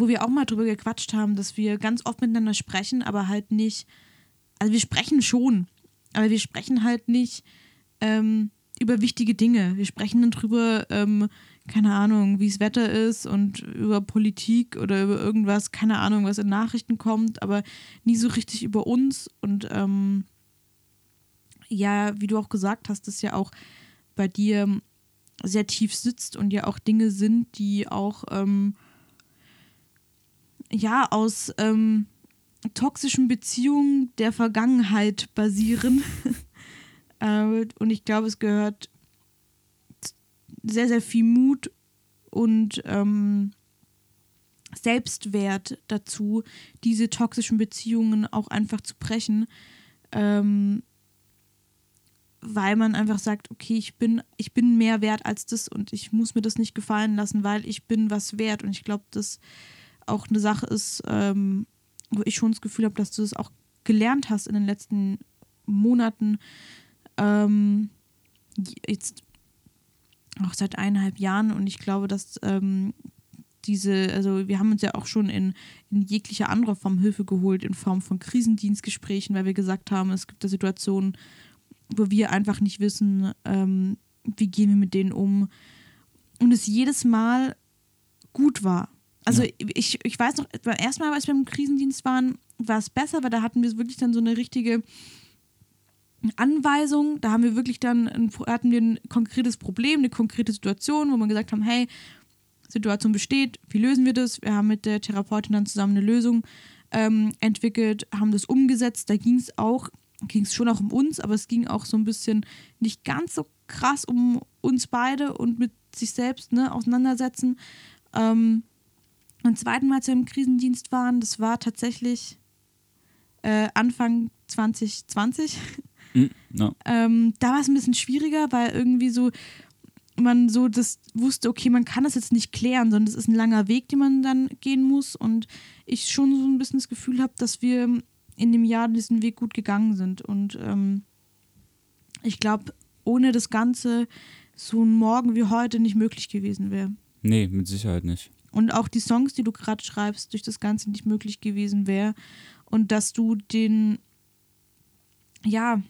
wo wir auch mal drüber gequatscht haben, dass wir ganz oft miteinander sprechen, aber halt nicht, also wir sprechen schon, aber wir sprechen halt nicht ähm, über wichtige Dinge. Wir sprechen dann drüber, ähm, keine Ahnung, wie das Wetter ist und über Politik oder über irgendwas, keine Ahnung, was in Nachrichten kommt, aber nie so richtig über uns. Und ähm, ja, wie du auch gesagt hast, dass ja auch bei dir sehr tief sitzt und ja auch Dinge sind, die auch ähm, ja aus ähm, toxischen Beziehungen der Vergangenheit basieren. äh, und ich glaube, es gehört sehr, sehr viel Mut und ähm, Selbstwert dazu, diese toxischen Beziehungen auch einfach zu brechen. Ähm, weil man einfach sagt, okay, ich bin, ich bin mehr wert als das und ich muss mir das nicht gefallen lassen, weil ich bin was wert. Und ich glaube, das auch eine Sache ist, ähm, wo ich schon das Gefühl habe, dass du das auch gelernt hast in den letzten Monaten. Ähm, jetzt auch seit eineinhalb Jahren und ich glaube, dass ähm, diese, also wir haben uns ja auch schon in, in jeglicher anderer Form Hilfe geholt, in Form von Krisendienstgesprächen, weil wir gesagt haben, es gibt da Situationen, wo wir einfach nicht wissen, ähm, wie gehen wir mit denen um. Und es jedes Mal gut war. Also ja. ich, ich weiß noch, beim ersten Mal, als wir im Krisendienst waren, war es besser, weil da hatten wir wirklich dann so eine richtige Anweisung. Da haben wir wirklich dann ein, hatten wir ein konkretes Problem, eine konkrete Situation, wo wir gesagt haben, hey, Situation besteht, wie lösen wir das? Wir haben mit der Therapeutin dann zusammen eine Lösung ähm, entwickelt, haben das umgesetzt. Da ging es auch, ging es schon auch um uns, aber es ging auch so ein bisschen nicht ganz so krass um uns beide und mit sich selbst ne, auseinandersetzen. Ähm, und zweiten Mal, wir im Krisendienst waren, das war tatsächlich äh, Anfang 2020. Mm, no. ähm, da war es ein bisschen schwieriger, weil irgendwie so man so das wusste, okay, man kann das jetzt nicht klären, sondern es ist ein langer Weg, den man dann gehen muss. Und ich schon so ein bisschen das Gefühl habe, dass wir in dem Jahr diesen Weg gut gegangen sind. Und ähm, ich glaube, ohne das Ganze so ein Morgen wie heute nicht möglich gewesen wäre. Nee, mit Sicherheit nicht. Und auch die Songs, die du gerade schreibst, durch das Ganze nicht möglich gewesen wäre. Und dass du den, ja,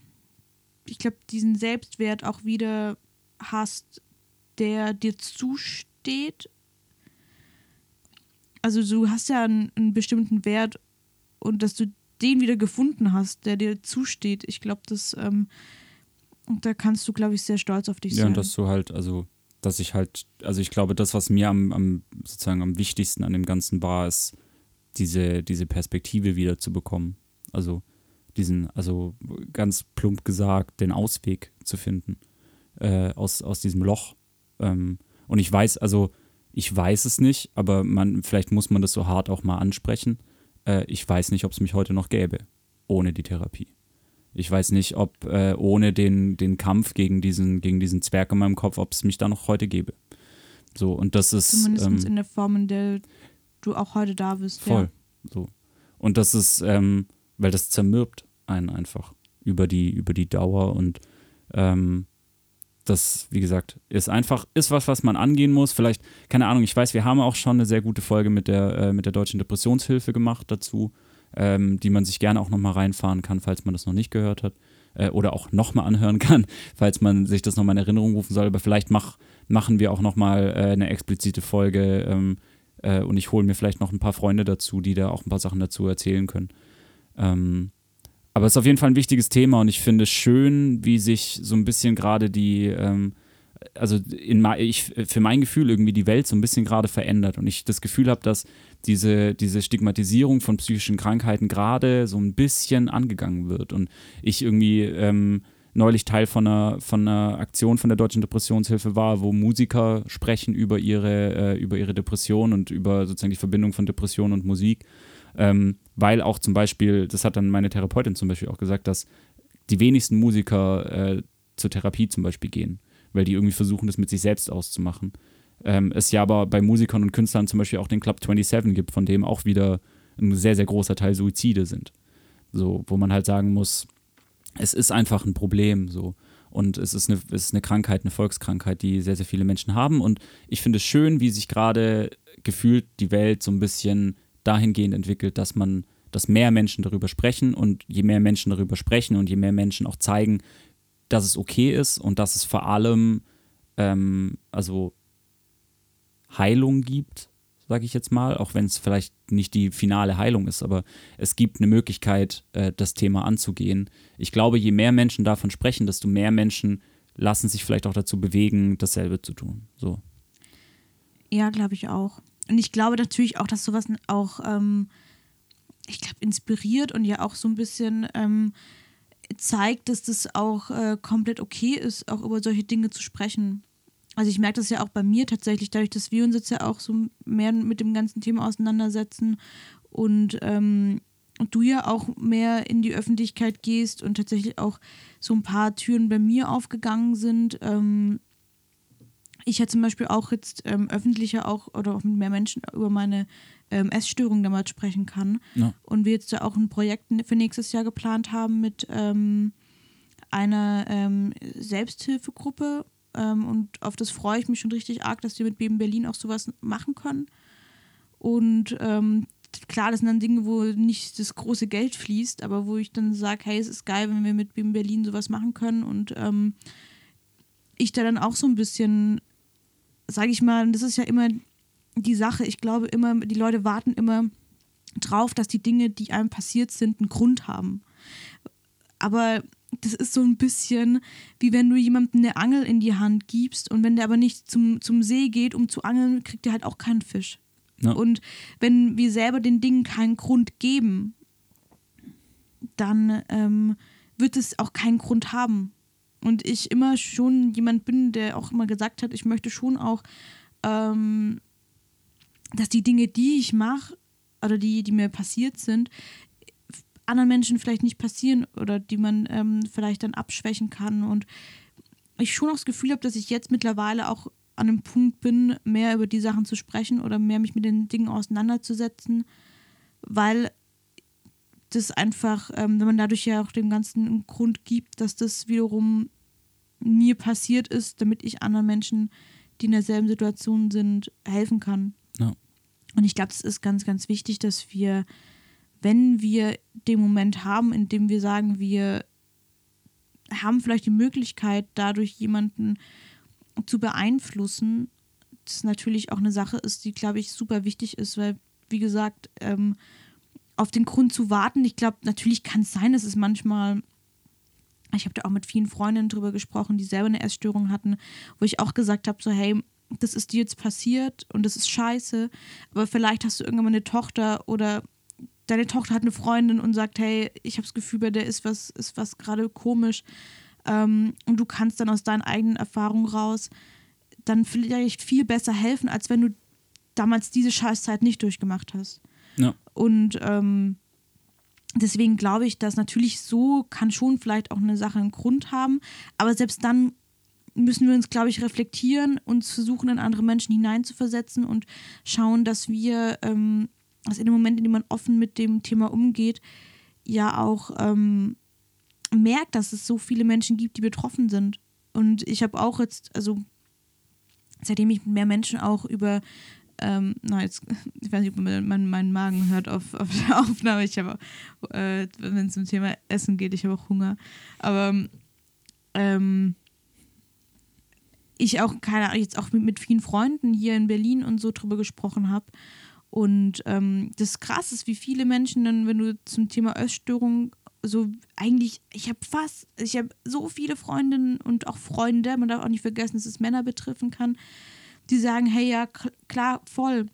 ich glaube, diesen Selbstwert auch wieder hast, der dir zusteht. Also du hast ja einen, einen bestimmten Wert und dass du den wieder gefunden hast, der dir zusteht. Ich glaube, das, ähm, da kannst du, glaube ich, sehr stolz auf dich ja, sein. Ja, und dass du halt, also, dass ich halt, also ich glaube, das, was mir am, am sozusagen am wichtigsten an dem Ganzen war, ist, diese, diese Perspektive wieder zu bekommen. Also diesen, also ganz plump gesagt, den Ausweg zu finden äh, aus, aus diesem Loch. Ähm, und ich weiß, also ich weiß es nicht, aber man, vielleicht muss man das so hart auch mal ansprechen. Äh, ich weiß nicht, ob es mich heute noch gäbe, ohne die Therapie. Ich weiß nicht, ob äh, ohne den, den Kampf gegen diesen, gegen diesen Zwerg in meinem Kopf, ob es mich da noch heute gäbe. So, und das ist. Zumindest ähm, in der Form, in der du auch heute da bist. Voll. Ja. So. Und das ist, ähm, weil das zermürbt einen einfach über die, über die Dauer und ähm, das, wie gesagt, ist einfach, ist was, was man angehen muss. Vielleicht, keine Ahnung, ich weiß, wir haben auch schon eine sehr gute Folge mit der, äh, mit der Deutschen Depressionshilfe gemacht dazu, ähm, die man sich gerne auch nochmal reinfahren kann, falls man das noch nicht gehört hat. Äh, oder auch nochmal anhören kann, falls man sich das nochmal in Erinnerung rufen soll. Aber vielleicht mach, machen wir auch nochmal äh, eine explizite Folge ähm, äh, und ich hole mir vielleicht noch ein paar Freunde dazu, die da auch ein paar Sachen dazu erzählen können. Ähm, aber es ist auf jeden Fall ein wichtiges Thema und ich finde es schön, wie sich so ein bisschen gerade die, ähm, also in, ich, für mein Gefühl irgendwie die Welt so ein bisschen gerade verändert und ich das Gefühl habe, dass diese, diese Stigmatisierung von psychischen Krankheiten gerade so ein bisschen angegangen wird und ich irgendwie ähm, neulich Teil von einer, von einer Aktion von der Deutschen Depressionshilfe war, wo Musiker sprechen über ihre, äh, über ihre Depression und über sozusagen die Verbindung von Depression und Musik ähm, weil auch zum Beispiel, das hat dann meine Therapeutin zum Beispiel auch gesagt, dass die wenigsten Musiker äh, zur Therapie zum Beispiel gehen, weil die irgendwie versuchen, das mit sich selbst auszumachen. Ähm, es ja aber bei Musikern und Künstlern zum Beispiel auch den Club 27 gibt, von dem auch wieder ein sehr, sehr großer Teil Suizide sind. So, wo man halt sagen muss, es ist einfach ein Problem so. Und es ist, eine, es ist eine Krankheit, eine Volkskrankheit, die sehr, sehr viele Menschen haben. Und ich finde es schön, wie sich gerade gefühlt die Welt so ein bisschen dahingehend entwickelt, dass man, dass mehr Menschen darüber sprechen und je mehr Menschen darüber sprechen und je mehr Menschen auch zeigen, dass es okay ist und dass es vor allem ähm, also Heilung gibt, sage ich jetzt mal, auch wenn es vielleicht nicht die finale Heilung ist, aber es gibt eine Möglichkeit, äh, das Thema anzugehen. Ich glaube, je mehr Menschen davon sprechen, desto mehr Menschen lassen sich vielleicht auch dazu bewegen, dasselbe zu tun. So. Ja, glaube ich auch. Und ich glaube natürlich auch, dass sowas auch, ähm, ich glaube, inspiriert und ja auch so ein bisschen ähm, zeigt, dass das auch äh, komplett okay ist, auch über solche Dinge zu sprechen. Also ich merke das ja auch bei mir tatsächlich, dadurch, dass wir uns jetzt ja auch so mehr mit dem ganzen Thema auseinandersetzen und ähm, du ja auch mehr in die Öffentlichkeit gehst und tatsächlich auch so ein paar Türen bei mir aufgegangen sind, ähm, ich ja zum Beispiel auch jetzt ähm, öffentlicher auch oder auch mit mehr Menschen über meine ähm, Essstörung damals sprechen kann. Ja. Und wir jetzt ja auch ein Projekt für nächstes Jahr geplant haben mit ähm, einer ähm, Selbsthilfegruppe. Ähm, und auf das freue ich mich schon richtig arg, dass wir mit Beben Berlin auch sowas machen können. Und ähm, klar, das sind dann Dinge, wo nicht das große Geld fließt, aber wo ich dann sage, hey, es ist geil, wenn wir mit Beben Berlin sowas machen können. Und ähm, ich da dann auch so ein bisschen, sage ich mal, das ist ja immer die Sache. Ich glaube immer, die Leute warten immer drauf, dass die Dinge, die einem passiert sind, einen Grund haben. Aber das ist so ein bisschen wie wenn du jemandem eine Angel in die Hand gibst und wenn der aber nicht zum, zum See geht, um zu angeln, kriegt der halt auch keinen Fisch. Ja. Und wenn wir selber den Dingen keinen Grund geben, dann ähm, wird es auch keinen Grund haben. Und ich immer schon jemand bin, der auch immer gesagt hat, ich möchte schon auch, ähm, dass die Dinge, die ich mache oder die, die mir passiert sind, anderen Menschen vielleicht nicht passieren oder die man ähm, vielleicht dann abschwächen kann. Und ich schon auch das Gefühl habe, dass ich jetzt mittlerweile auch an einem Punkt bin, mehr über die Sachen zu sprechen oder mehr mich mit den Dingen auseinanderzusetzen, weil das einfach, ähm, wenn man dadurch ja auch dem Ganzen einen Grund gibt, dass das wiederum mir passiert ist, damit ich anderen Menschen, die in derselben Situation sind, helfen kann. Und ich glaube, es ist ganz, ganz wichtig, dass wir, wenn wir den Moment haben, in dem wir sagen, wir haben vielleicht die Möglichkeit, dadurch jemanden zu beeinflussen, das natürlich auch eine Sache ist, die, glaube ich, super wichtig ist, weil, wie gesagt, ähm, auf den Grund zu warten, ich glaube, natürlich kann es sein, dass es manchmal, ich habe da auch mit vielen Freundinnen drüber gesprochen, die selber eine Essstörung hatten, wo ich auch gesagt habe, so, hey, das ist dir jetzt passiert und das ist scheiße, aber vielleicht hast du irgendwann mal eine Tochter oder deine Tochter hat eine Freundin und sagt, hey, ich habe das Gefühl, bei der ist was, ist was gerade komisch ähm, und du kannst dann aus deinen eigenen Erfahrungen raus dann vielleicht viel besser helfen, als wenn du damals diese Scheißzeit nicht durchgemacht hast. Ja. Und ähm, deswegen glaube ich, dass natürlich so kann schon vielleicht auch eine Sache einen Grund haben, aber selbst dann müssen wir uns, glaube ich, reflektieren, uns versuchen, in andere Menschen hineinzuversetzen und schauen, dass wir, ähm, also in dem Moment, in dem man offen mit dem Thema umgeht, ja auch ähm, merkt, dass es so viele Menschen gibt, die betroffen sind. Und ich habe auch jetzt, also seitdem ich mehr Menschen auch über, ähm, na jetzt, ich weiß nicht, ob man meinen mein Magen hört auf, auf der Aufnahme, ich habe, äh, wenn es um Thema Essen geht, ich habe auch Hunger. Aber ähm, ich auch, keine Ahnung, jetzt auch mit, mit vielen Freunden hier in Berlin und so drüber gesprochen habe. Und ähm, das krass ist, wie viele Menschen dann, wenn du zum Thema Essstörung so eigentlich, ich habe fast, ich habe so viele Freundinnen und auch Freunde, man darf auch nicht vergessen, dass es Männer betreffen kann, die sagen, hey, ja, klar, voll.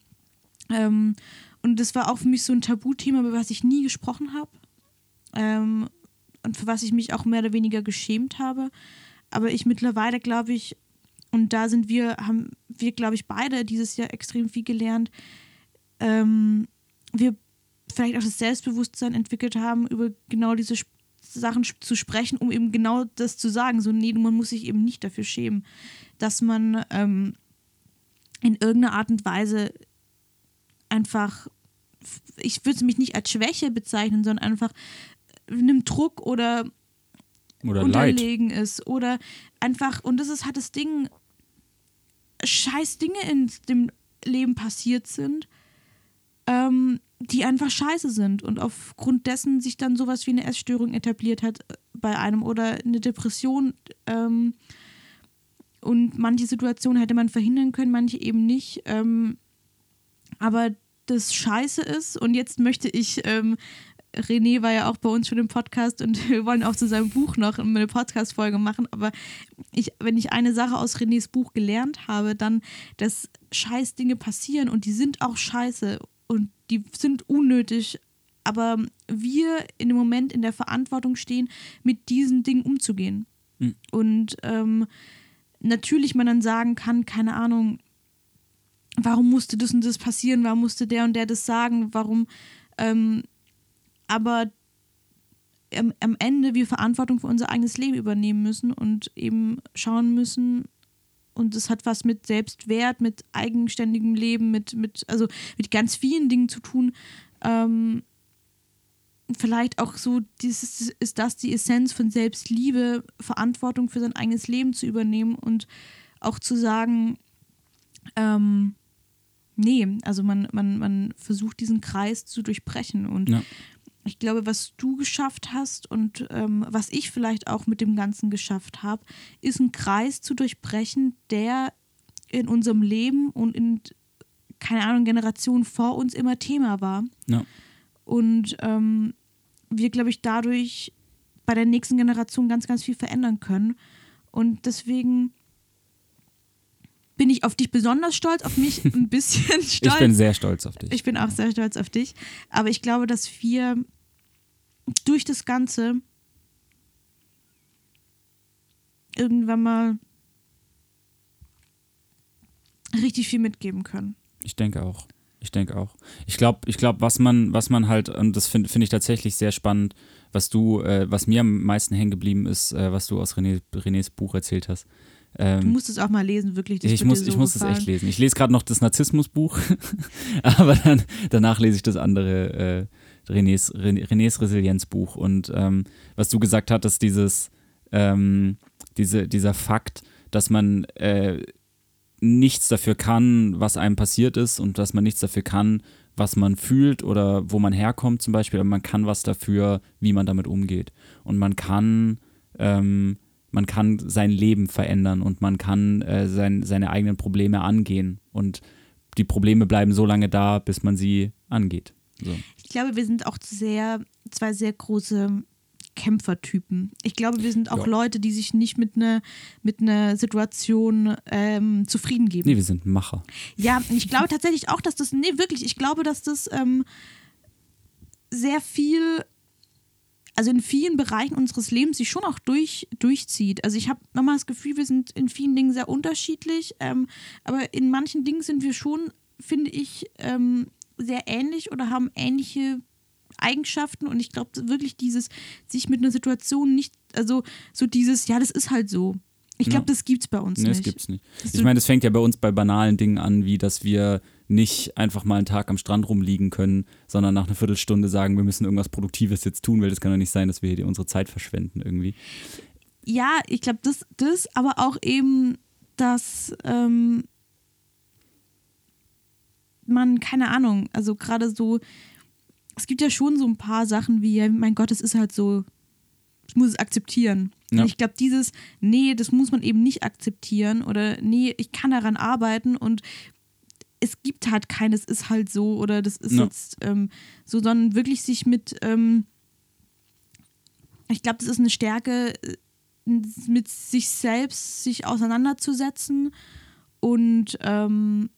Ähm, und das war auch für mich so ein Tabuthema, über was ich nie gesprochen habe. Ähm, und für was ich mich auch mehr oder weniger geschämt habe. Aber ich mittlerweile, glaube ich, und da sind wir, haben wir, glaube ich, beide dieses Jahr extrem viel gelernt. Ähm, wir vielleicht auch das Selbstbewusstsein entwickelt haben, über genau diese Sachen zu sprechen, um eben genau das zu sagen. So, nee, man muss sich eben nicht dafür schämen, dass man ähm, in irgendeiner Art und Weise einfach, ich würde es mich nicht als Schwäche bezeichnen, sondern einfach einem Druck oder, Oder unterlegen Leid. ist oder einfach, und das ist halt das Ding, scheiß Dinge in dem Leben passiert sind, ähm, die einfach scheiße sind und aufgrund dessen sich dann sowas wie eine Essstörung etabliert hat äh, bei einem oder eine Depression. Ähm, und manche Situationen hätte man verhindern können, manche eben nicht. Ähm, aber das scheiße ist, und jetzt möchte ich, ähm, René war ja auch bei uns schon im Podcast und wir wollen auch zu seinem Buch noch eine Podcast-Folge machen, aber ich, wenn ich eine Sache aus Renés Buch gelernt habe, dann, dass scheiß Dinge passieren und die sind auch scheiße und die sind unnötig, aber wir in dem Moment in der Verantwortung stehen, mit diesen Dingen umzugehen. Mhm. Und ähm, natürlich man dann sagen kann, keine Ahnung, warum musste das und das passieren, warum musste der und der das sagen, warum, ähm, aber am, am Ende wir Verantwortung für unser eigenes Leben übernehmen müssen und eben schauen müssen und es hat was mit Selbstwert, mit eigenständigem Leben, mit, mit, also mit ganz vielen Dingen zu tun. Ähm, vielleicht auch so, dieses, ist das die Essenz von Selbstliebe, Verantwortung für sein eigenes Leben zu übernehmen und auch zu sagen, ähm, nee, also man, man, man versucht diesen Kreis zu durchbrechen. Und Ja. Ich glaube, was du geschafft hast und ähm, was ich vielleicht auch mit dem Ganzen geschafft habe, ist einen Kreis zu durchbrechen, der in unserem Leben und in, keine Ahnung, Generationen vor uns immer Thema war. Ja. Und ähm, wir, glaube ich, dadurch bei der nächsten Generation ganz, ganz viel verändern können. Und deswegen bin ich auf dich besonders stolz, auf mich ein bisschen stolz. Ich bin sehr stolz auf dich. Ich bin auch sehr stolz auf dich. Aber ich glaube, dass wir durch das Ganze irgendwann mal richtig viel mitgeben können. Ich denke auch. Ich denke auch. Ich glaube, ich glaub, was man, was man halt, und das finde find ich tatsächlich sehr spannend, was du, äh, was mir am meisten hängen geblieben ist, äh, was du aus René, Renés Buch erzählt hast. Du Ähm, musst es auch mal lesen, wirklich. Das ich muss, so ich muss es echt lesen. Ich lese gerade noch das Narzissmusbuch, aber dann, danach lese ich das andere, äh, Renés, Ren- Renés Resilienzbuch. Und ähm, was du gesagt hattest, dieses, ähm, diese, dieser Fakt, dass man äh, nichts dafür kann, was einem passiert ist und dass man nichts dafür kann, was man fühlt oder wo man herkommt zum Beispiel, aber man kann was dafür, wie man damit umgeht. Und man kann, ähm, man kann sein Leben verändern und man kann äh, sein, seine eigenen Probleme angehen. Und die Probleme bleiben so lange da, bis man sie angeht. So. Ich glaube, wir sind auch sehr, zwei sehr große Kämpfertypen. Ich glaube, wir sind auch Ja. Leute, die sich nicht mit einer mit einer Situation ähm, zufrieden geben. Nee, wir sind Macher. Ja, ich glaube tatsächlich auch, dass das, nee, wirklich, ich glaube, dass das ähm, sehr viel, also in vielen Bereichen unseres Lebens sich schon auch durch, durchzieht. Also ich habe nochmal das Gefühl, wir sind in vielen Dingen sehr unterschiedlich, ähm, aber in manchen Dingen sind wir schon, finde ich, ähm, sehr ähnlich oder haben ähnliche Eigenschaften und ich glaube wirklich dieses, sich mit einer Situation nicht, also so dieses, ja, das ist halt so. Ich glaube, Ja. das gibt's bei uns Nee, nicht. das gibt's nicht. Ich meine, das fängt ja bei uns bei banalen Dingen an, wie dass wir nicht einfach mal einen Tag am Strand rumliegen können, sondern nach einer Viertelstunde sagen, wir müssen irgendwas Produktives jetzt tun, weil das kann doch nicht sein, dass wir hier unsere Zeit verschwenden irgendwie. ja, ich glaube, das, das, aber auch eben, dass ähm, man, keine Ahnung, also gerade so, es gibt ja schon so ein paar Sachen wie, mein Gott, es ist halt so, ich muss es akzeptieren. Ja. Und ich glaube, dieses, nee, das muss man eben nicht akzeptieren oder nee, ich kann daran arbeiten und es gibt halt keines, ist halt so oder das ist Ja. jetzt ähm, so, sondern wirklich sich mit, ähm, ich glaube, das ist eine Stärke, äh, mit sich selbst sich auseinanderzusetzen und ähm,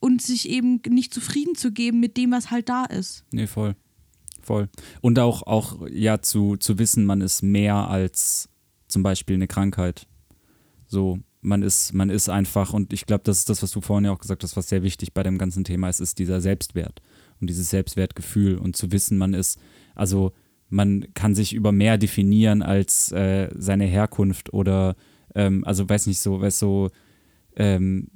und sich eben nicht zufrieden zu geben mit dem, was halt da ist. Nee, voll. Voll. Und auch, auch ja, zu, zu wissen, man ist mehr als zum Beispiel eine Krankheit. So, man ist, man ist einfach, und ich glaube, das ist das, was du vorhin ja auch gesagt hast, was sehr wichtig bei dem ganzen Thema ist, ist dieser Selbstwert und dieses Selbstwertgefühl und zu wissen, man ist, also man kann sich über mehr definieren als äh, seine Herkunft oder, ähm, also weiß nicht so, weiß so, ähm,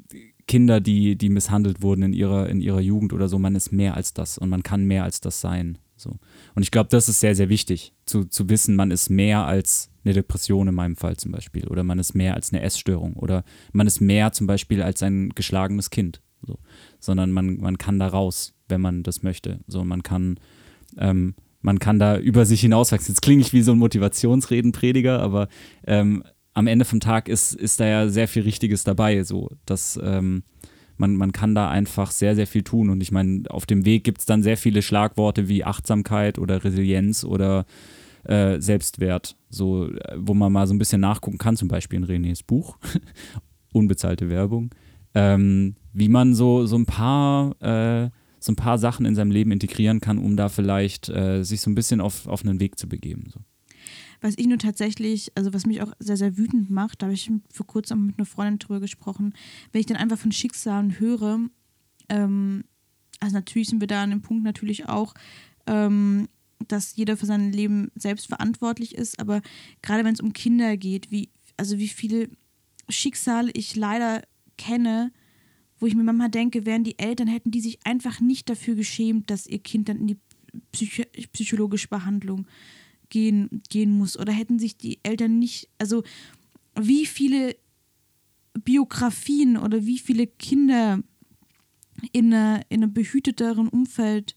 Kinder, die, die misshandelt wurden in ihrer, in ihrer Jugend oder so, man ist mehr als das und man kann mehr als das sein. So. Und ich glaube, das ist sehr, sehr wichtig, zu, zu wissen, man ist mehr als eine Depression in meinem Fall zum Beispiel oder man ist mehr als eine Essstörung oder man ist mehr zum Beispiel als ein geschlagenes Kind. So. Sondern man, man kann da raus, wenn man das möchte. So, man kann, ähm, man kann da über sich hinauswachsen. Jetzt klinge ich wie so ein Motivationsredenprediger, aber ähm, am Ende vom Tag ist, ist da ja sehr viel Richtiges dabei, so dass ähm, man, man kann da einfach sehr, sehr viel tun. Und ich meine, auf dem Weg gibt es dann sehr viele Schlagworte wie Achtsamkeit oder Resilienz oder äh, Selbstwert, so, äh, wo man mal so ein bisschen nachgucken kann, zum Beispiel in Renés Buch, unbezahlte Werbung, ähm, wie man so, so ein paar äh, so ein paar Sachen in seinem Leben integrieren kann, um da vielleicht äh, sich so ein bisschen auf, auf einen Weg zu begeben. So. Was ich nur tatsächlich, also was mich auch sehr, sehr wütend macht, da habe ich vor kurzem mit einer Freundin drüber gesprochen, wenn ich dann einfach von Schicksalen höre, ähm, also natürlich sind wir da an dem Punkt natürlich auch, ähm, dass jeder für sein Leben selbst verantwortlich ist, aber gerade wenn es um Kinder geht, wie, also wie viele Schicksale ich leider kenne, wo ich mir manchmal denke, wären die Eltern, hätten die sich einfach nicht dafür geschämt, dass ihr Kind dann in die Psycho psychologische Behandlung gehen, gehen muss. Oder hätten sich die Eltern nicht, also wie viele Biografien oder wie viele Kinder in, einer, in einem behüteteren Umfeld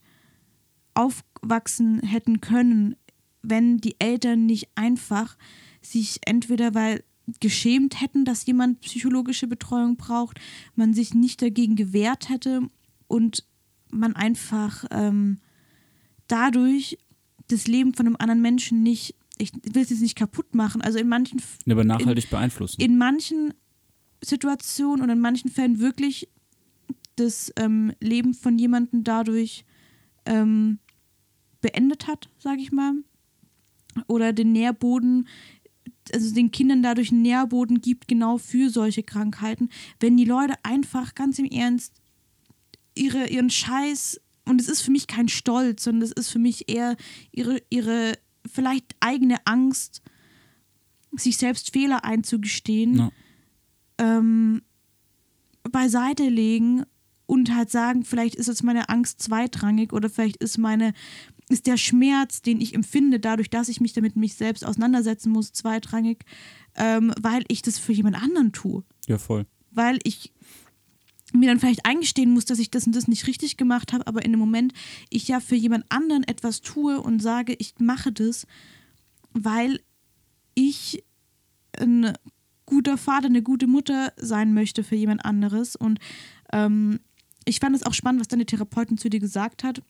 aufwachsen hätten können, wenn die Eltern nicht einfach sich entweder weil geschämt hätten, dass jemand psychologische Betreuung braucht, man sich nicht dagegen gewehrt hätte und man einfach ähm, dadurch das Leben von einem anderen Menschen nicht, ich will es jetzt nicht kaputt machen, also in manchen ja, aber nachhaltig in, beeinflussen. In manchen Situationen und in manchen Fällen wirklich das ähm, Leben von jemandem dadurch ähm, beendet hat, sage ich mal. Oder den Nährboden also den Kindern dadurch einen Nährboden gibt, genau für solche Krankheiten, wenn die Leute einfach ganz im Ernst ihre, ihren Scheiß, und es ist für mich kein Stolz, sondern es ist für mich eher ihre, ihre vielleicht eigene Angst, sich selbst Fehler einzugestehen, ja. ähm, beiseite legen und halt sagen, vielleicht ist jetzt meine Angst zweitrangig oder vielleicht ist meine ist der Schmerz, den ich empfinde, dadurch, dass ich mich damit mich selbst auseinandersetzen muss, zweitrangig, ähm, weil ich das für jemand anderen tue. Ja, voll. Weil ich mir dann vielleicht eingestehen muss, dass ich das und das nicht richtig gemacht habe, aber in dem Moment ich ja für jemand anderen etwas tue und sage, ich mache das, weil ich ein guter Vater, eine gute Mutter sein möchte für jemand anderes. Und ähm, ich fand es auch spannend, was deine Therapeutin zu dir gesagt hat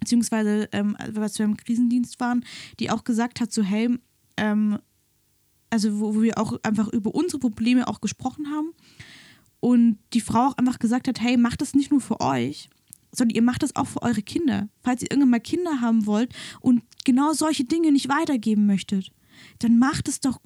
beziehungsweise ähm, als wir im Krisendienst waren, die auch gesagt hat, so hey, ähm, also wo, wo wir auch einfach über unsere Probleme auch gesprochen haben und die Frau auch einfach gesagt hat, hey, macht das nicht nur für euch, sondern ihr macht das auch für eure Kinder. Falls ihr irgendwann mal Kinder haben wollt und genau solche Dinge nicht weitergeben möchtet, dann macht es doch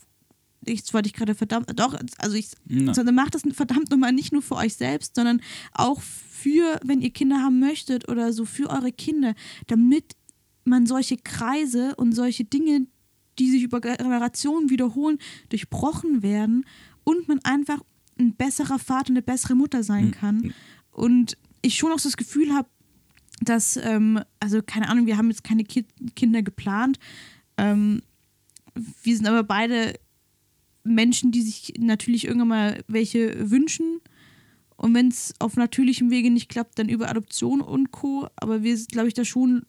ich wollte ich gerade verdammt, doch, also ich, sondern macht das verdammt nochmal nicht nur für euch selbst, sondern auch für, wenn ihr Kinder haben möchtet oder so für eure Kinder, damit man solche Kreise und solche Dinge, die sich über Generationen wiederholen, durchbrochen werden und man einfach ein besserer Vater, eine bessere Mutter sein hm. kann. Und ich schon auch das Gefühl habe, dass, ähm, also keine Ahnung, wir haben jetzt keine Ki Kinder geplant. Ähm, wir sind aber beide Menschen, die sich natürlich irgendwann mal welche wünschen. Und wenn es auf natürlichem Wege nicht klappt, dann über Adoption und Co. Aber wir, glaube ich, da schon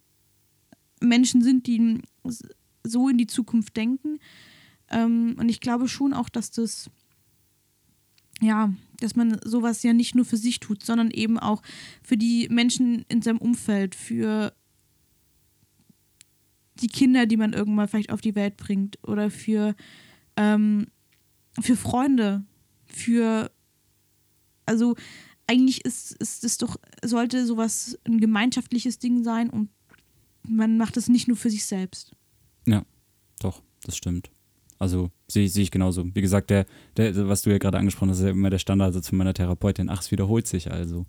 Menschen sind, die so in die Zukunft denken. Ähm, und ich glaube schon auch, dass das, ja, dass man sowas ja nicht nur für sich tut, sondern eben auch für die Menschen in seinem Umfeld, für die Kinder, die man irgendwann vielleicht auf die Welt bringt oder für, ähm, für Freunde, für also eigentlich ist, ist es doch, sollte sowas ein gemeinschaftliches Ding sein und man macht es nicht nur für sich selbst. Ja, doch, das stimmt. Also sehe seh ich genauso. Wie gesagt, der, der, was du ja gerade angesprochen hast, ist ja immer der Standardsatz von meiner Therapeutin, ach, es wiederholt sich also.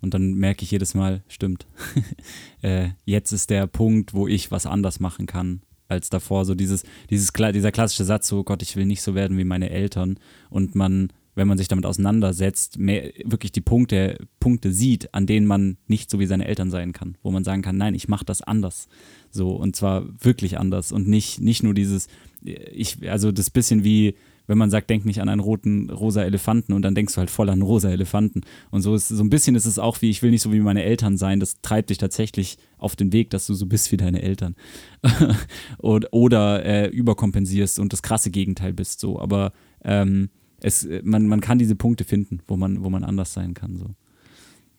Und dann merke ich jedes Mal, stimmt. äh, jetzt ist der Punkt, wo ich was anders machen kann als davor. So dieses, dieses, dieser klassische Satz, so Gott, ich will nicht so werden wie meine Eltern. Und man wenn man sich damit auseinandersetzt, mehr, wirklich die Punkte, Punkte sieht, an denen man nicht so wie seine Eltern sein kann, wo man sagen kann, nein, ich mache das anders. So, und zwar wirklich anders und nicht, nicht nur dieses, ich, also das bisschen wie, wenn man sagt, denk nicht an einen roten, rosa Elefanten und dann denkst du halt voll an rosa Elefanten. Und so ist so ein bisschen ist es auch wie, ich will nicht so wie meine Eltern sein. Das treibt dich tatsächlich auf den Weg, dass du so bist wie deine Eltern. oder oder äh, überkompensierst und das krasse Gegenteil bist. So. Aber ähm, es, man, man kann diese Punkte finden, wo man, wo man anders sein kann. So.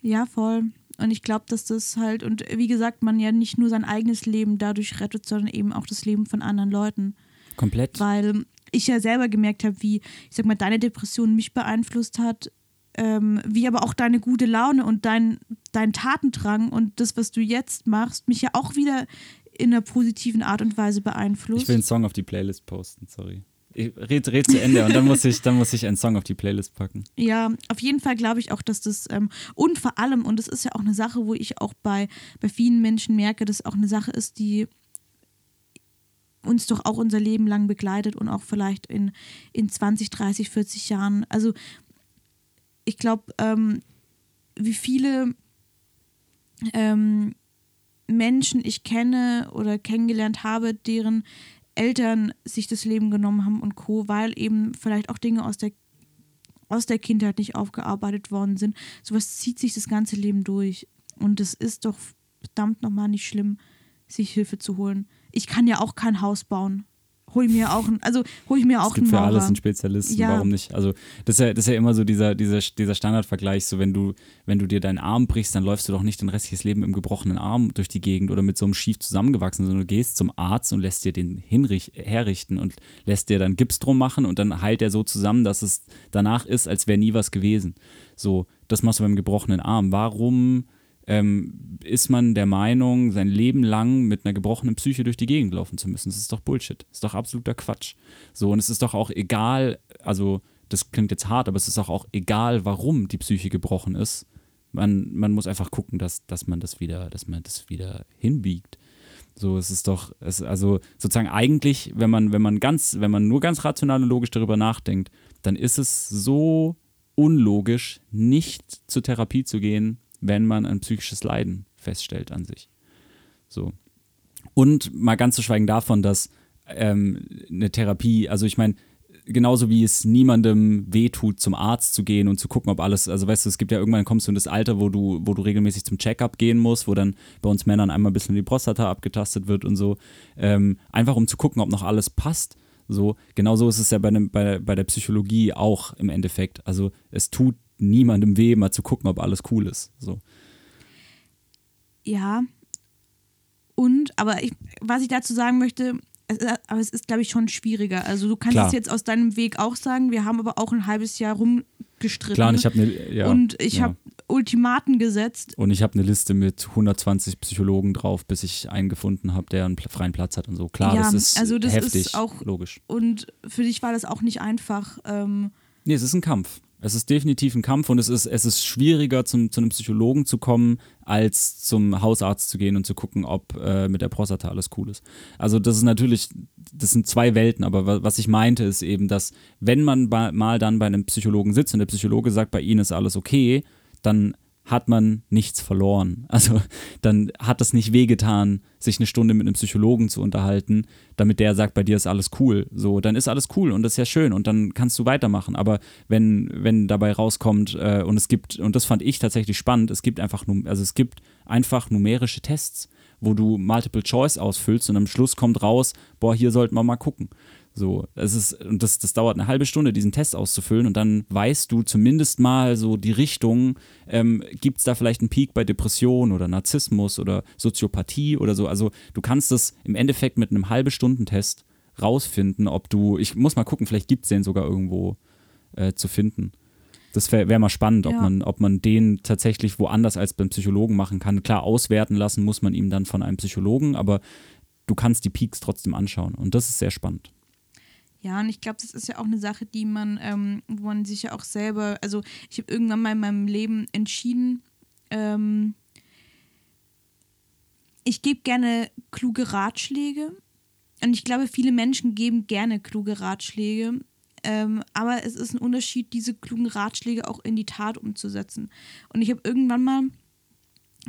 Ja, voll. Und ich glaube, dass das halt, und wie gesagt, man ja nicht nur sein eigenes Leben dadurch rettet, sondern eben auch das Leben von anderen Leuten. Komplett. Weil ich ja selber gemerkt habe, wie, ich sag mal, deine Depression mich beeinflusst hat, ähm, wie aber auch deine gute Laune und dein, dein Tatendrang und das, was du jetzt machst, mich ja auch wieder in einer positiven Art und Weise beeinflusst. Ich will einen Song auf die Playlist posten, sorry. Ich red, red zu Ende und dann muss ich, dann muss ich einen Song auf die Playlist packen. Ja, auf jeden Fall glaube ich auch, dass das ähm, und vor allem, und das ist ja auch eine Sache, wo ich auch bei, bei vielen Menschen merke, dass auch eine Sache ist, die uns doch auch unser Leben lang begleitet und auch vielleicht in, in 20, 30, 40 Jahren. Also ich glaube, ähm, wie viele ähm, Menschen ich kenne oder kennengelernt habe, deren Eltern sich das Leben genommen haben und Co., weil eben vielleicht auch Dinge aus der, aus der Kindheit nicht aufgearbeitet worden sind. Sowas zieht sich das ganze Leben durch. Und es ist doch verdammt nochmal nicht schlimm, sich Hilfe zu holen. Ich kann ja auch kein Haus bauen hol ich mir auch, also hol ich mir auch es gibt einen für Maurer. alles einen Spezialisten, Ja. warum nicht? Also das ist ja, das ist ja immer so dieser, dieser, dieser Standardvergleich, so wenn du, wenn du dir deinen Arm brichst, dann läufst du doch nicht dein restliches Leben im gebrochenen Arm durch die Gegend oder mit so einem schief zusammengewachsenen, sondern du gehst zum Arzt und lässt dir den hinrich herrichten und lässt dir dann Gips drum machen und dann heilt er so zusammen, dass es danach ist, als wäre nie was gewesen. So, das machst du beim gebrochenen Arm. Warum ähm, ist man der Meinung, sein Leben lang mit einer gebrochenen Psyche durch die Gegend laufen zu müssen. Das ist doch Bullshit. Das ist doch absoluter Quatsch. So, und es ist doch auch egal, also das klingt jetzt hart, aber es ist doch auch egal, warum die Psyche gebrochen ist. Man, man muss einfach gucken, dass, dass man das wieder, dass man das wieder hinbiegt. So, es ist doch, es, also sozusagen eigentlich, wenn man, wenn man ganz, wenn man nur ganz rational und logisch darüber nachdenkt, dann ist es so unlogisch, nicht zur Therapie zu gehen, wenn man ein psychisches Leiden feststellt an sich. So. Und mal ganz zu schweigen davon, dass ähm, eine Therapie, also ich meine, genauso wie es niemandem wehtut, zum Arzt zu gehen und zu gucken, ob alles, also weißt du, es gibt ja irgendwann kommst du in das Alter, wo du, wo du regelmäßig zum Checkup gehen musst, wo dann bei uns Männern einmal ein bisschen die Prostata abgetastet wird und so, ähm, einfach um zu gucken, ob noch alles passt. So, genauso ist es ja bei, einem, bei, bei der Psychologie auch im Endeffekt. Also es tut niemandem weh, mal zu gucken, ob alles cool ist. So. Ja. Und, aber ich, was ich dazu sagen möchte, es, aber es ist, glaube ich, schon schwieriger. Also du kannst Klar. es jetzt aus deinem Weg auch sagen, wir haben aber auch ein halbes Jahr rumgestritten. Klar, und ich habe eine, ja, und ich ja. habe Ultimaten gesetzt. Und ich habe eine Liste mit 120 Psychologen drauf, bis ich einen gefunden habe, der einen freien Platz hat und so. Klar, Ja, das ist also das ist heftig, auch- logisch. Und für dich war das auch nicht einfach. Ähm, Nee, es ist ein Kampf. Es ist definitiv ein Kampf und es ist, es ist schwieriger, zum, zu einem Psychologen zu kommen, als zum Hausarzt zu gehen und zu gucken, ob äh, mit der Prostata alles cool ist. Also das ist natürlich, das sind zwei Welten, aber wa- was ich meinte ist eben, dass wenn man mal dann bei einem Psychologen sitzt und der Psychologe sagt, bei Ihnen ist alles okay, dann hat man nichts verloren. Also dann hat es nicht wehgetan, sich eine Stunde mit einem Psychologen zu unterhalten, damit der sagt, bei dir ist alles cool. So, dann ist alles cool und das ist ja schön und dann kannst du weitermachen. Aber wenn, wenn dabei rauskommt, äh, und es gibt, und das fand ich tatsächlich spannend, es gibt einfach, also es gibt einfach numerische Tests, wo du Multiple Choice ausfüllst und am Schluss kommt raus, boah, hier sollten wir mal gucken. So, es ist, und das, das dauert eine halbe Stunde, diesen Test auszufüllen und dann weißt du zumindest mal so die Richtung, ähm, gibt es da vielleicht einen Peak bei Depression oder Narzissmus oder Soziopathie oder so. Also du kannst das im Endeffekt mit einem halbe Stundentest rausfinden, ob du, ich muss mal gucken, vielleicht gibt es den sogar irgendwo äh, zu finden. Das wäre wär mal spannend, ob, Ja. man, ob man den tatsächlich woanders als beim Psychologen machen kann. Klar, auswerten lassen muss man ihm dann von einem Psychologen, aber du kannst die Peaks trotzdem anschauen und das ist sehr spannend. Ja, und ich glaube, das ist ja auch eine Sache, die man, ähm, wo man sich ja auch selber, also ich habe irgendwann mal in meinem Leben entschieden, ähm, ich gebe gerne kluge Ratschläge und ich glaube, viele Menschen geben gerne kluge Ratschläge, ähm, aber es ist ein Unterschied, diese klugen Ratschläge auch in die Tat umzusetzen. Und ich habe irgendwann mal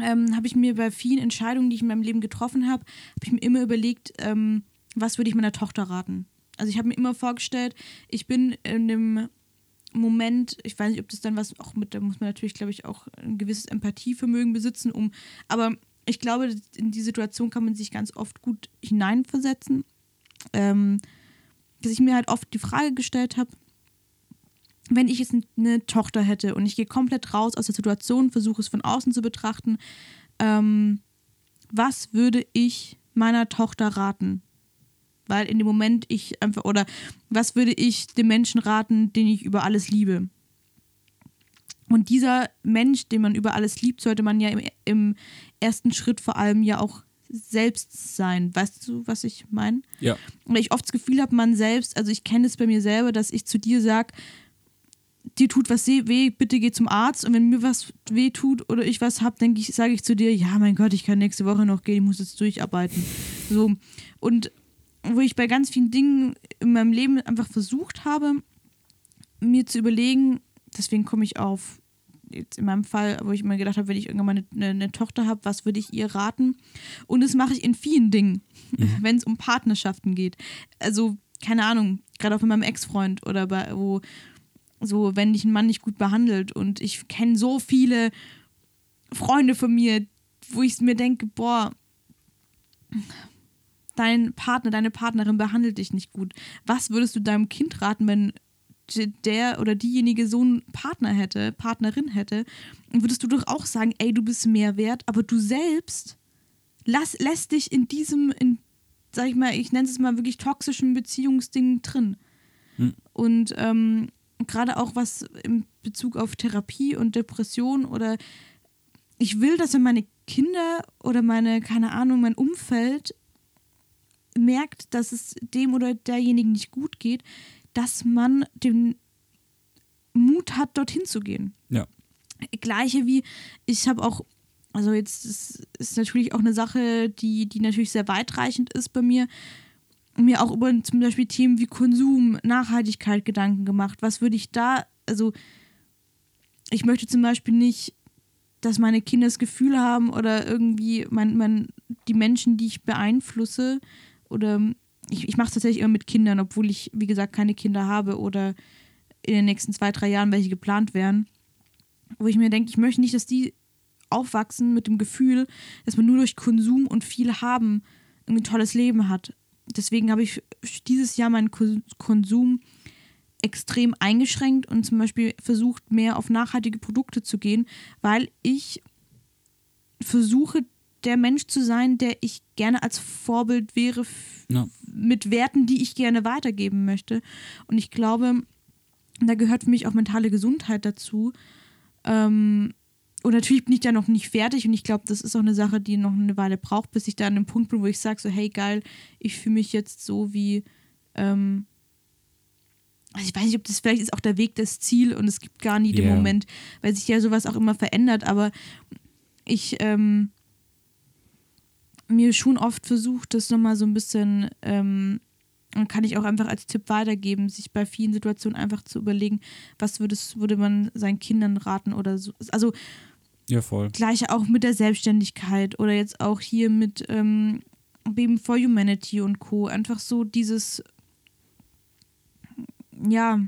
ähm, habe ich mir bei vielen Entscheidungen, die ich in meinem Leben getroffen habe, habe ich mir immer überlegt, ähm, was würde ich meiner Tochter raten. Also ich habe mir immer vorgestellt, ich bin in dem Moment, ich weiß nicht, ob das dann was auch mit, da muss man natürlich, glaube ich, auch ein gewisses Empathievermögen besitzen, um, aber ich glaube, in die Situation kann man sich ganz oft gut hineinversetzen. Ähm, dass ich mir halt oft die Frage gestellt habe, wenn ich jetzt eine Tochter hätte und ich gehe komplett raus aus der Situation, versuche es von außen zu betrachten, ähm, was würde ich meiner Tochter raten? Weil in dem Moment ich einfach, oder was würde ich dem Menschen raten, den ich über alles liebe? Und dieser Mensch, den man über alles liebt, sollte man ja im, im ersten Schritt vor allem ja auch selbst sein. Weißt du, was ich meine? Ja. Weil ich oft das Gefühl habe, man selbst, also ich kenne es bei mir selber, dass ich zu dir sage, dir tut was weh, bitte geh zum Arzt. Und wenn mir was weh tut oder ich was habe, denke ich, sage ich zu dir, ja, mein Gott, ich kann nächste Woche noch gehen, ich muss jetzt durcharbeiten. So. Und wo ich bei ganz vielen Dingen in meinem Leben einfach versucht habe, mir zu überlegen, deswegen komme ich auf, jetzt in meinem Fall, wo ich mir gedacht habe, wenn ich irgendwann mal eine, eine Tochter habe, was würde ich ihr raten? Und das mache ich in vielen Dingen, mhm. wenn es um Partnerschaften geht. Also, keine Ahnung, gerade auch mit meinem Ex-Freund oder bei, wo so, wenn dich ein Mann nicht gut behandelt und ich kenne so viele Freunde von mir, wo ich mir denke, boah, dein Partner, deine Partnerin behandelt dich nicht gut. Was würdest du deinem Kind raten, wenn der oder diejenige so einen Partner hätte, Partnerin hätte? Würdest du doch auch sagen, ey, du bist mehr wert, aber du selbst lass, lässt dich in diesem, in, sag ich mal, ich nenne es mal wirklich toxischen Beziehungsding drin. Hm. Und ähm, gerade auch was in Bezug auf Therapie und Depression oder ich will, dass wenn meine Kinder oder meine, keine Ahnung, mein Umfeld merkt, dass es dem oder derjenigen nicht gut geht, dass man den Mut hat, dorthin zu gehen. Ja. Gleiche wie, ich habe auch, also jetzt ist, ist natürlich auch eine Sache, die, die natürlich sehr weitreichend ist bei mir, mir auch über zum Beispiel Themen wie Konsum, Nachhaltigkeit Gedanken gemacht. Was würde ich da, also ich möchte zum Beispiel nicht, dass meine Kinder das Gefühl haben oder irgendwie mein, mein, die Menschen, die ich beeinflusse, oder ich, ich mache es tatsächlich immer mit Kindern, obwohl ich, wie gesagt, keine Kinder habe oder in den nächsten zwei, drei Jahren welche geplant wären. Wo ich mir denke, ich möchte nicht, dass die aufwachsen mit dem Gefühl, dass man nur durch Konsum und viel haben ein tolles Leben hat. Deswegen habe ich dieses Jahr meinen Konsum extrem eingeschränkt und zum Beispiel versucht, mehr auf nachhaltige Produkte zu gehen, weil ich versuche, der Mensch zu sein, der ich gerne als Vorbild wäre ja. mit Werten, die ich gerne weitergeben möchte. Und ich glaube, da gehört für mich auch mentale Gesundheit dazu. Ähm, und natürlich bin ich da noch nicht fertig und ich glaube, das ist auch eine Sache, die noch eine Weile braucht, bis ich da an dem Punkt bin, wo ich sage, so, hey geil, ich fühle mich jetzt so wie, ähm, also ich weiß nicht, ob das vielleicht ist auch der Weg das Ziel und es gibt gar nie yeah. den Moment, weil sich ja sowas auch immer verändert, aber ich, ähm, mir schon oft versucht, das nochmal so ein bisschen, ähm, kann ich auch einfach als Tipp weitergeben, sich bei vielen Situationen einfach zu überlegen, was würdest, würde man seinen Kindern raten oder so. Also ja, voll. Gleiche auch mit der Selbstständigkeit oder jetzt auch hier mit ähm, Baby for Humanity und Co. Einfach so dieses, ja,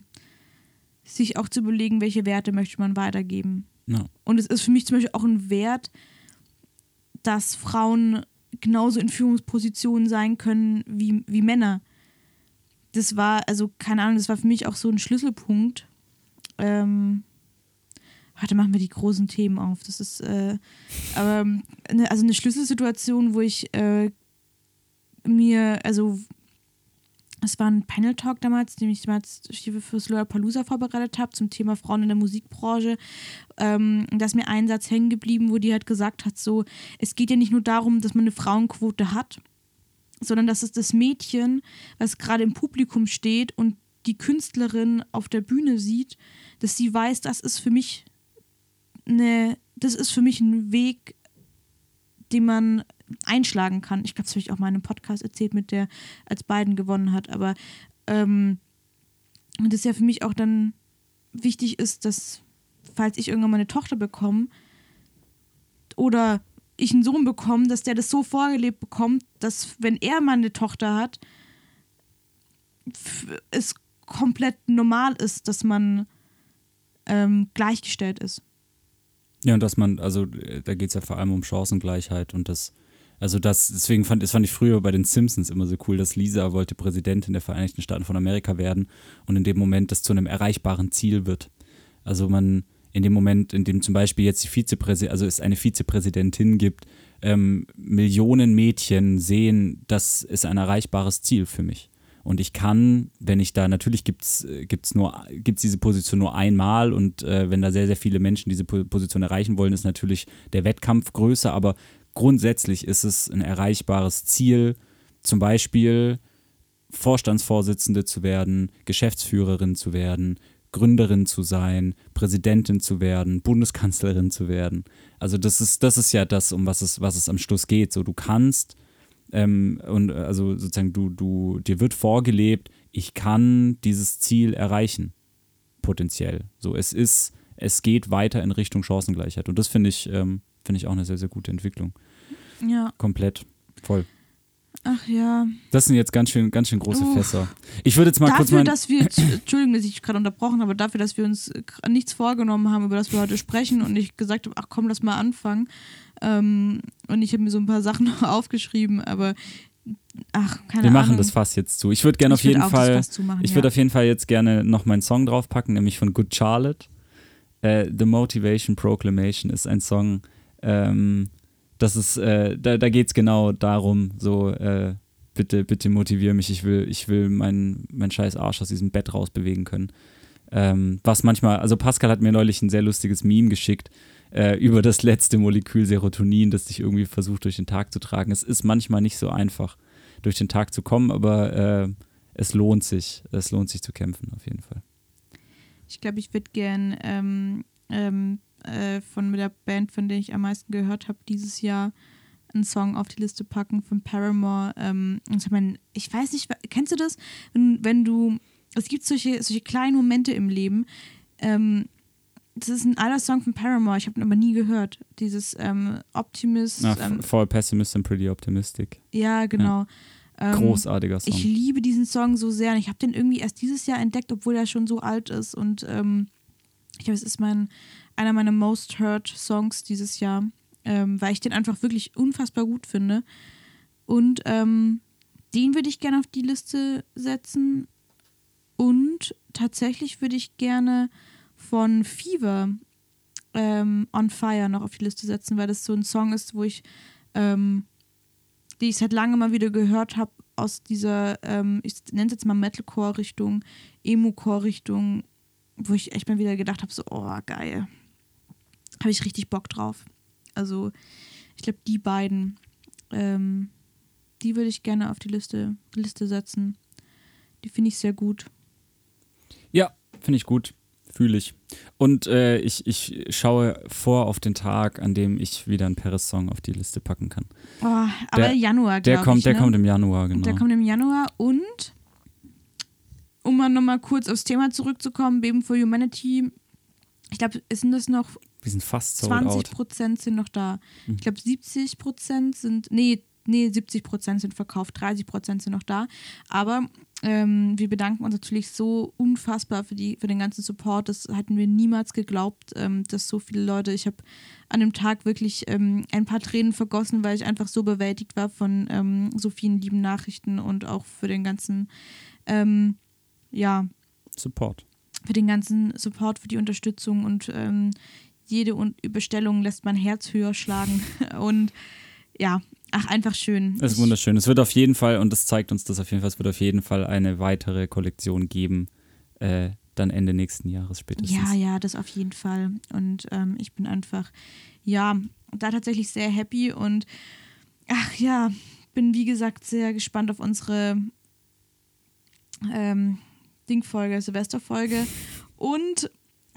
sich auch zu überlegen, welche Werte möchte man weitergeben. Ja. Und es ist für mich zum Beispiel auch ein Wert, dass Frauen genauso in Führungspositionen sein können wie, wie Männer. Das war, also keine Ahnung, das war für mich auch so ein Schlüsselpunkt. Ähm, Heute machen wir die großen Themen auf. Das ist, äh, aber, ne, also eine Schlüsselsituation, wo ich äh, mir, also es war ein Panel-Talk damals, den ich damals für Slower Palooza vorbereitet habe zum Thema Frauen in der Musikbranche. Ähm, da ist mir ein Satz hängen geblieben, wo die halt gesagt hat, so, es geht ja nicht nur darum, dass man eine Frauenquote hat, sondern dass es das Mädchen, was gerade im Publikum steht und die Künstlerin auf der Bühne sieht, dass sie weiß, das ist für mich eine, das ist für mich ein Weg, den man einschlagen kann. Ich glaube, das habe ich auch mal in einem Podcast erzählt, mit der als Biden gewonnen hat. Aber ähm, das ja für mich auch dann wichtig ist, dass, falls ich irgendwann mal eine Tochter bekomme oder ich einen Sohn bekomme, dass der das so vorgelebt bekommt, dass, wenn er mal eine Tochter hat, es komplett normal ist, dass man ähm, gleichgestellt ist. Ja, und dass man, also da geht es ja vor allem um Chancengleichheit und das, also das, deswegen fand, das fand ich früher bei den Simpsons immer so cool, dass Lisa wollte Präsidentin der Vereinigten Staaten von Amerika werden und in dem Moment das zu einem erreichbaren Ziel wird. Also man, in dem Moment, in dem zum Beispiel jetzt die Vizepräsidentin, also es eine Vizepräsidentin gibt, ähm, Millionen Mädchen sehen, das ist ein erreichbares Ziel für mich. Und ich kann, wenn ich da, natürlich gibt es äh, gibt's nur, gibt's diese Position nur einmal und äh, wenn da sehr, sehr viele Menschen diese Position erreichen wollen, ist natürlich der Wettkampf größer, aber grundsätzlich ist es ein erreichbares Ziel, zum Beispiel Vorstandsvorsitzende zu werden, Geschäftsführerin zu werden, Gründerin zu sein, Präsidentin zu werden, Bundeskanzlerin zu werden. Also das ist, das ist ja das, um was es, was es am Schluss geht. So, du kannst Ähm, und äh, also sozusagen, du, du, dir wird vorgelebt, ich kann dieses Ziel erreichen, potenziell. So, es ist, es geht weiter in Richtung Chancengleichheit. Und das finde ich, ähm, finde ich auch eine sehr, sehr gute Entwicklung. Ja. Komplett. Voll. Ach ja. Das sind jetzt ganz schön, ganz schön große Uff. Fässer. Ich würde jetzt mal kurz dafür, dass wir, Entschuldigung, dass ich gerade unterbrochen habe, aber dafür, dass wir uns äh, nichts vorgenommen haben, über das wir heute sprechen und ich gesagt habe, ach komm, lass mal anfangen. Ähm, und ich habe mir so ein paar Sachen noch aufgeschrieben, aber ach, keine wir Ahnung. machen das Fass jetzt zu. Ich würde gerne auf würd jeden Fall, Fass zumachen, ich ja. würde auf jeden Fall jetzt gerne noch meinen Song draufpacken, nämlich von Good Charlotte. Äh, The Motivation Proclamation ist ein Song, ähm, das ist, äh, da, da geht es genau darum, so, äh, bitte, bitte motiviere mich, ich will, ich will meinen mein scheiß Arsch aus diesem Bett rausbewegen können. Ähm, was manchmal, also Pascal hat mir neulich ein sehr lustiges Meme geschickt äh, über das letzte Molekül Serotonin, das dich irgendwie versucht durch den Tag zu tragen. Es ist manchmal nicht so einfach, durch den Tag zu kommen, aber äh, es lohnt sich, es lohnt sich zu kämpfen, auf jeden Fall. Ich glaube, ich würde gern ähm, ähm, äh, von der Band, von der ich am meisten gehört habe, dieses Jahr einen Song auf die Liste packen von Paramore. Ähm, ich, mein, ich weiß nicht, kennst du das? Wenn, wenn du, es gibt solche, solche kleinen Momente im Leben. Ähm, das ist ein alter Song von Paramore, ich habe ihn aber nie gehört. Dieses ähm, Optimist. Na, ähm, For Pessimist and Pretty Optimistic. ja, genau. Ähm, Großartiger Song. ich liebe diesen Song so sehr und ich habe den irgendwie erst dieses Jahr entdeckt, obwohl er schon so alt ist. Und ähm, ich glaube, es ist mein, einer meiner most heard Songs dieses Jahr, ähm, weil ich den einfach wirklich unfassbar gut finde. Und ähm, den würde ich gerne auf die Liste setzen. Und tatsächlich würde ich gerne von Fever ähm, On Fire noch auf die Liste setzen, weil das so ein Song ist, wo ich ähm, die ich seit langem mal wieder gehört habe, aus dieser, ähm, ich nenne es jetzt mal Metalcore-Richtung, Emo-Core-Richtung, wo ich echt mal wieder gedacht habe, so, oh, geil. Habe ich richtig Bock drauf. Also, ich glaube, die beiden, ähm, die würde ich gerne auf die Liste, Liste setzen. Die finde ich sehr gut. Ja, finde ich gut. Fühle ich. Und äh, ich, ich schaue vor auf den Tag, an dem ich wieder einen Paris-Song auf die Liste packen kann. Oh, aber Der- Januar, Der glaube kommt, ich. der ne? kommt im Januar, genau. Der kommt im Januar und um mal nochmal kurz aufs Thema zurückzukommen, Beben for Humanity, ich glaube, sind das noch Wir sind fast sold 20 out. Prozent sind noch da. Mhm. Ich glaube, 70 Prozent sind, nee, nee, 70 Prozent sind verkauft, 30 Prozent sind noch da. Aber ähm, wir bedanken uns natürlich so unfassbar für, die, für den ganzen Support. Das hatten wir niemals geglaubt, ähm, dass so viele Leute, ich habe an dem Tag wirklich ähm, ein paar Tränen vergossen, weil ich einfach so bewältigt war von ähm, so vielen lieben Nachrichten und auch für den ganzen, ähm, ja, Support. für den ganzen Support, für die Unterstützung und ähm, jede Un Bestellung lässt mein Herz höher schlagen. Und ja, ach, einfach schön. Das ist wunderschön. Es wird auf jeden Fall, und das zeigt uns das auf jeden Fall, es wird auf jeden Fall eine weitere Kollektion geben, äh, dann Ende nächsten Jahres spätestens. Ja, ja, das auf jeden Fall. Und ähm, ich bin einfach, ja, da tatsächlich sehr happy und ach ja, bin wie gesagt sehr gespannt auf unsere ähm, Dingfolge, Silvesterfolge und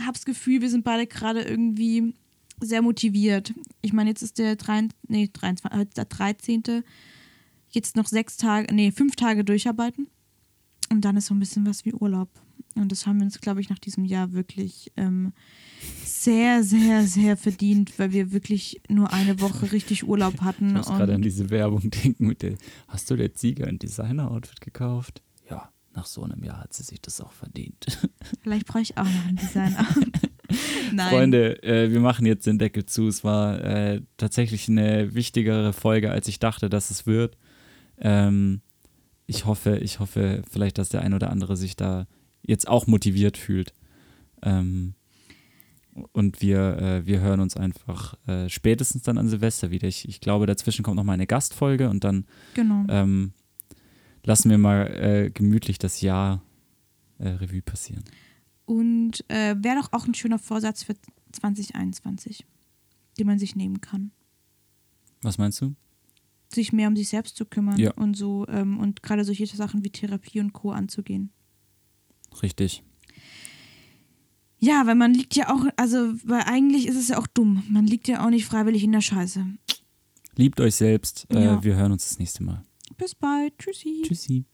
hab's Gefühl, wir sind beide gerade irgendwie sehr motiviert. Ich meine, jetzt ist der, 3, nee, 23, heute ist der 13. Jetzt noch sechs Tage, nee, fünf Tage durcharbeiten. Und dann ist so ein bisschen was wie Urlaub. Und das haben wir uns, glaube ich, nach diesem Jahr wirklich ähm, sehr, sehr, sehr verdient, weil wir wirklich nur eine Woche richtig Urlaub hatten. Ich muss gerade an diese Werbung denken mit der, hast du der Ziege ein Designer-Outfit gekauft? Nach so einem Jahr hat sie sich das auch verdient. vielleicht brauche ich auch noch ein Designer. Nein. Freunde, äh, wir machen jetzt den Deckel zu. Es war äh, tatsächlich eine wichtigere Folge, als ich dachte, dass es wird. Ähm, ich hoffe, ich hoffe vielleicht, dass der ein oder andere sich da jetzt auch motiviert fühlt. Ähm, und wir, äh, wir hören uns einfach äh, spätestens dann an Silvester wieder. Ich, ich glaube, dazwischen kommt noch mal eine Gastfolge und dann Genau. ähm, lassen wir mal äh, gemütlich das Jahr äh, Revue passieren. Und äh, wäre doch auch ein schöner Vorsatz für 2021, den man sich nehmen kann. Was meinst du? Sich mehr um sich selbst zu kümmern Ja. und so ähm, und gerade solche Sachen wie Therapie und Co. anzugehen. Richtig. Ja, weil man liegt ja auch, also, weil eigentlich ist es ja auch dumm. Man liegt ja auch nicht freiwillig in der Scheiße. Liebt euch selbst. Äh, Ja. Wir hören uns das nächste Mal. Bis bald. Tschüssi. Tschüssi.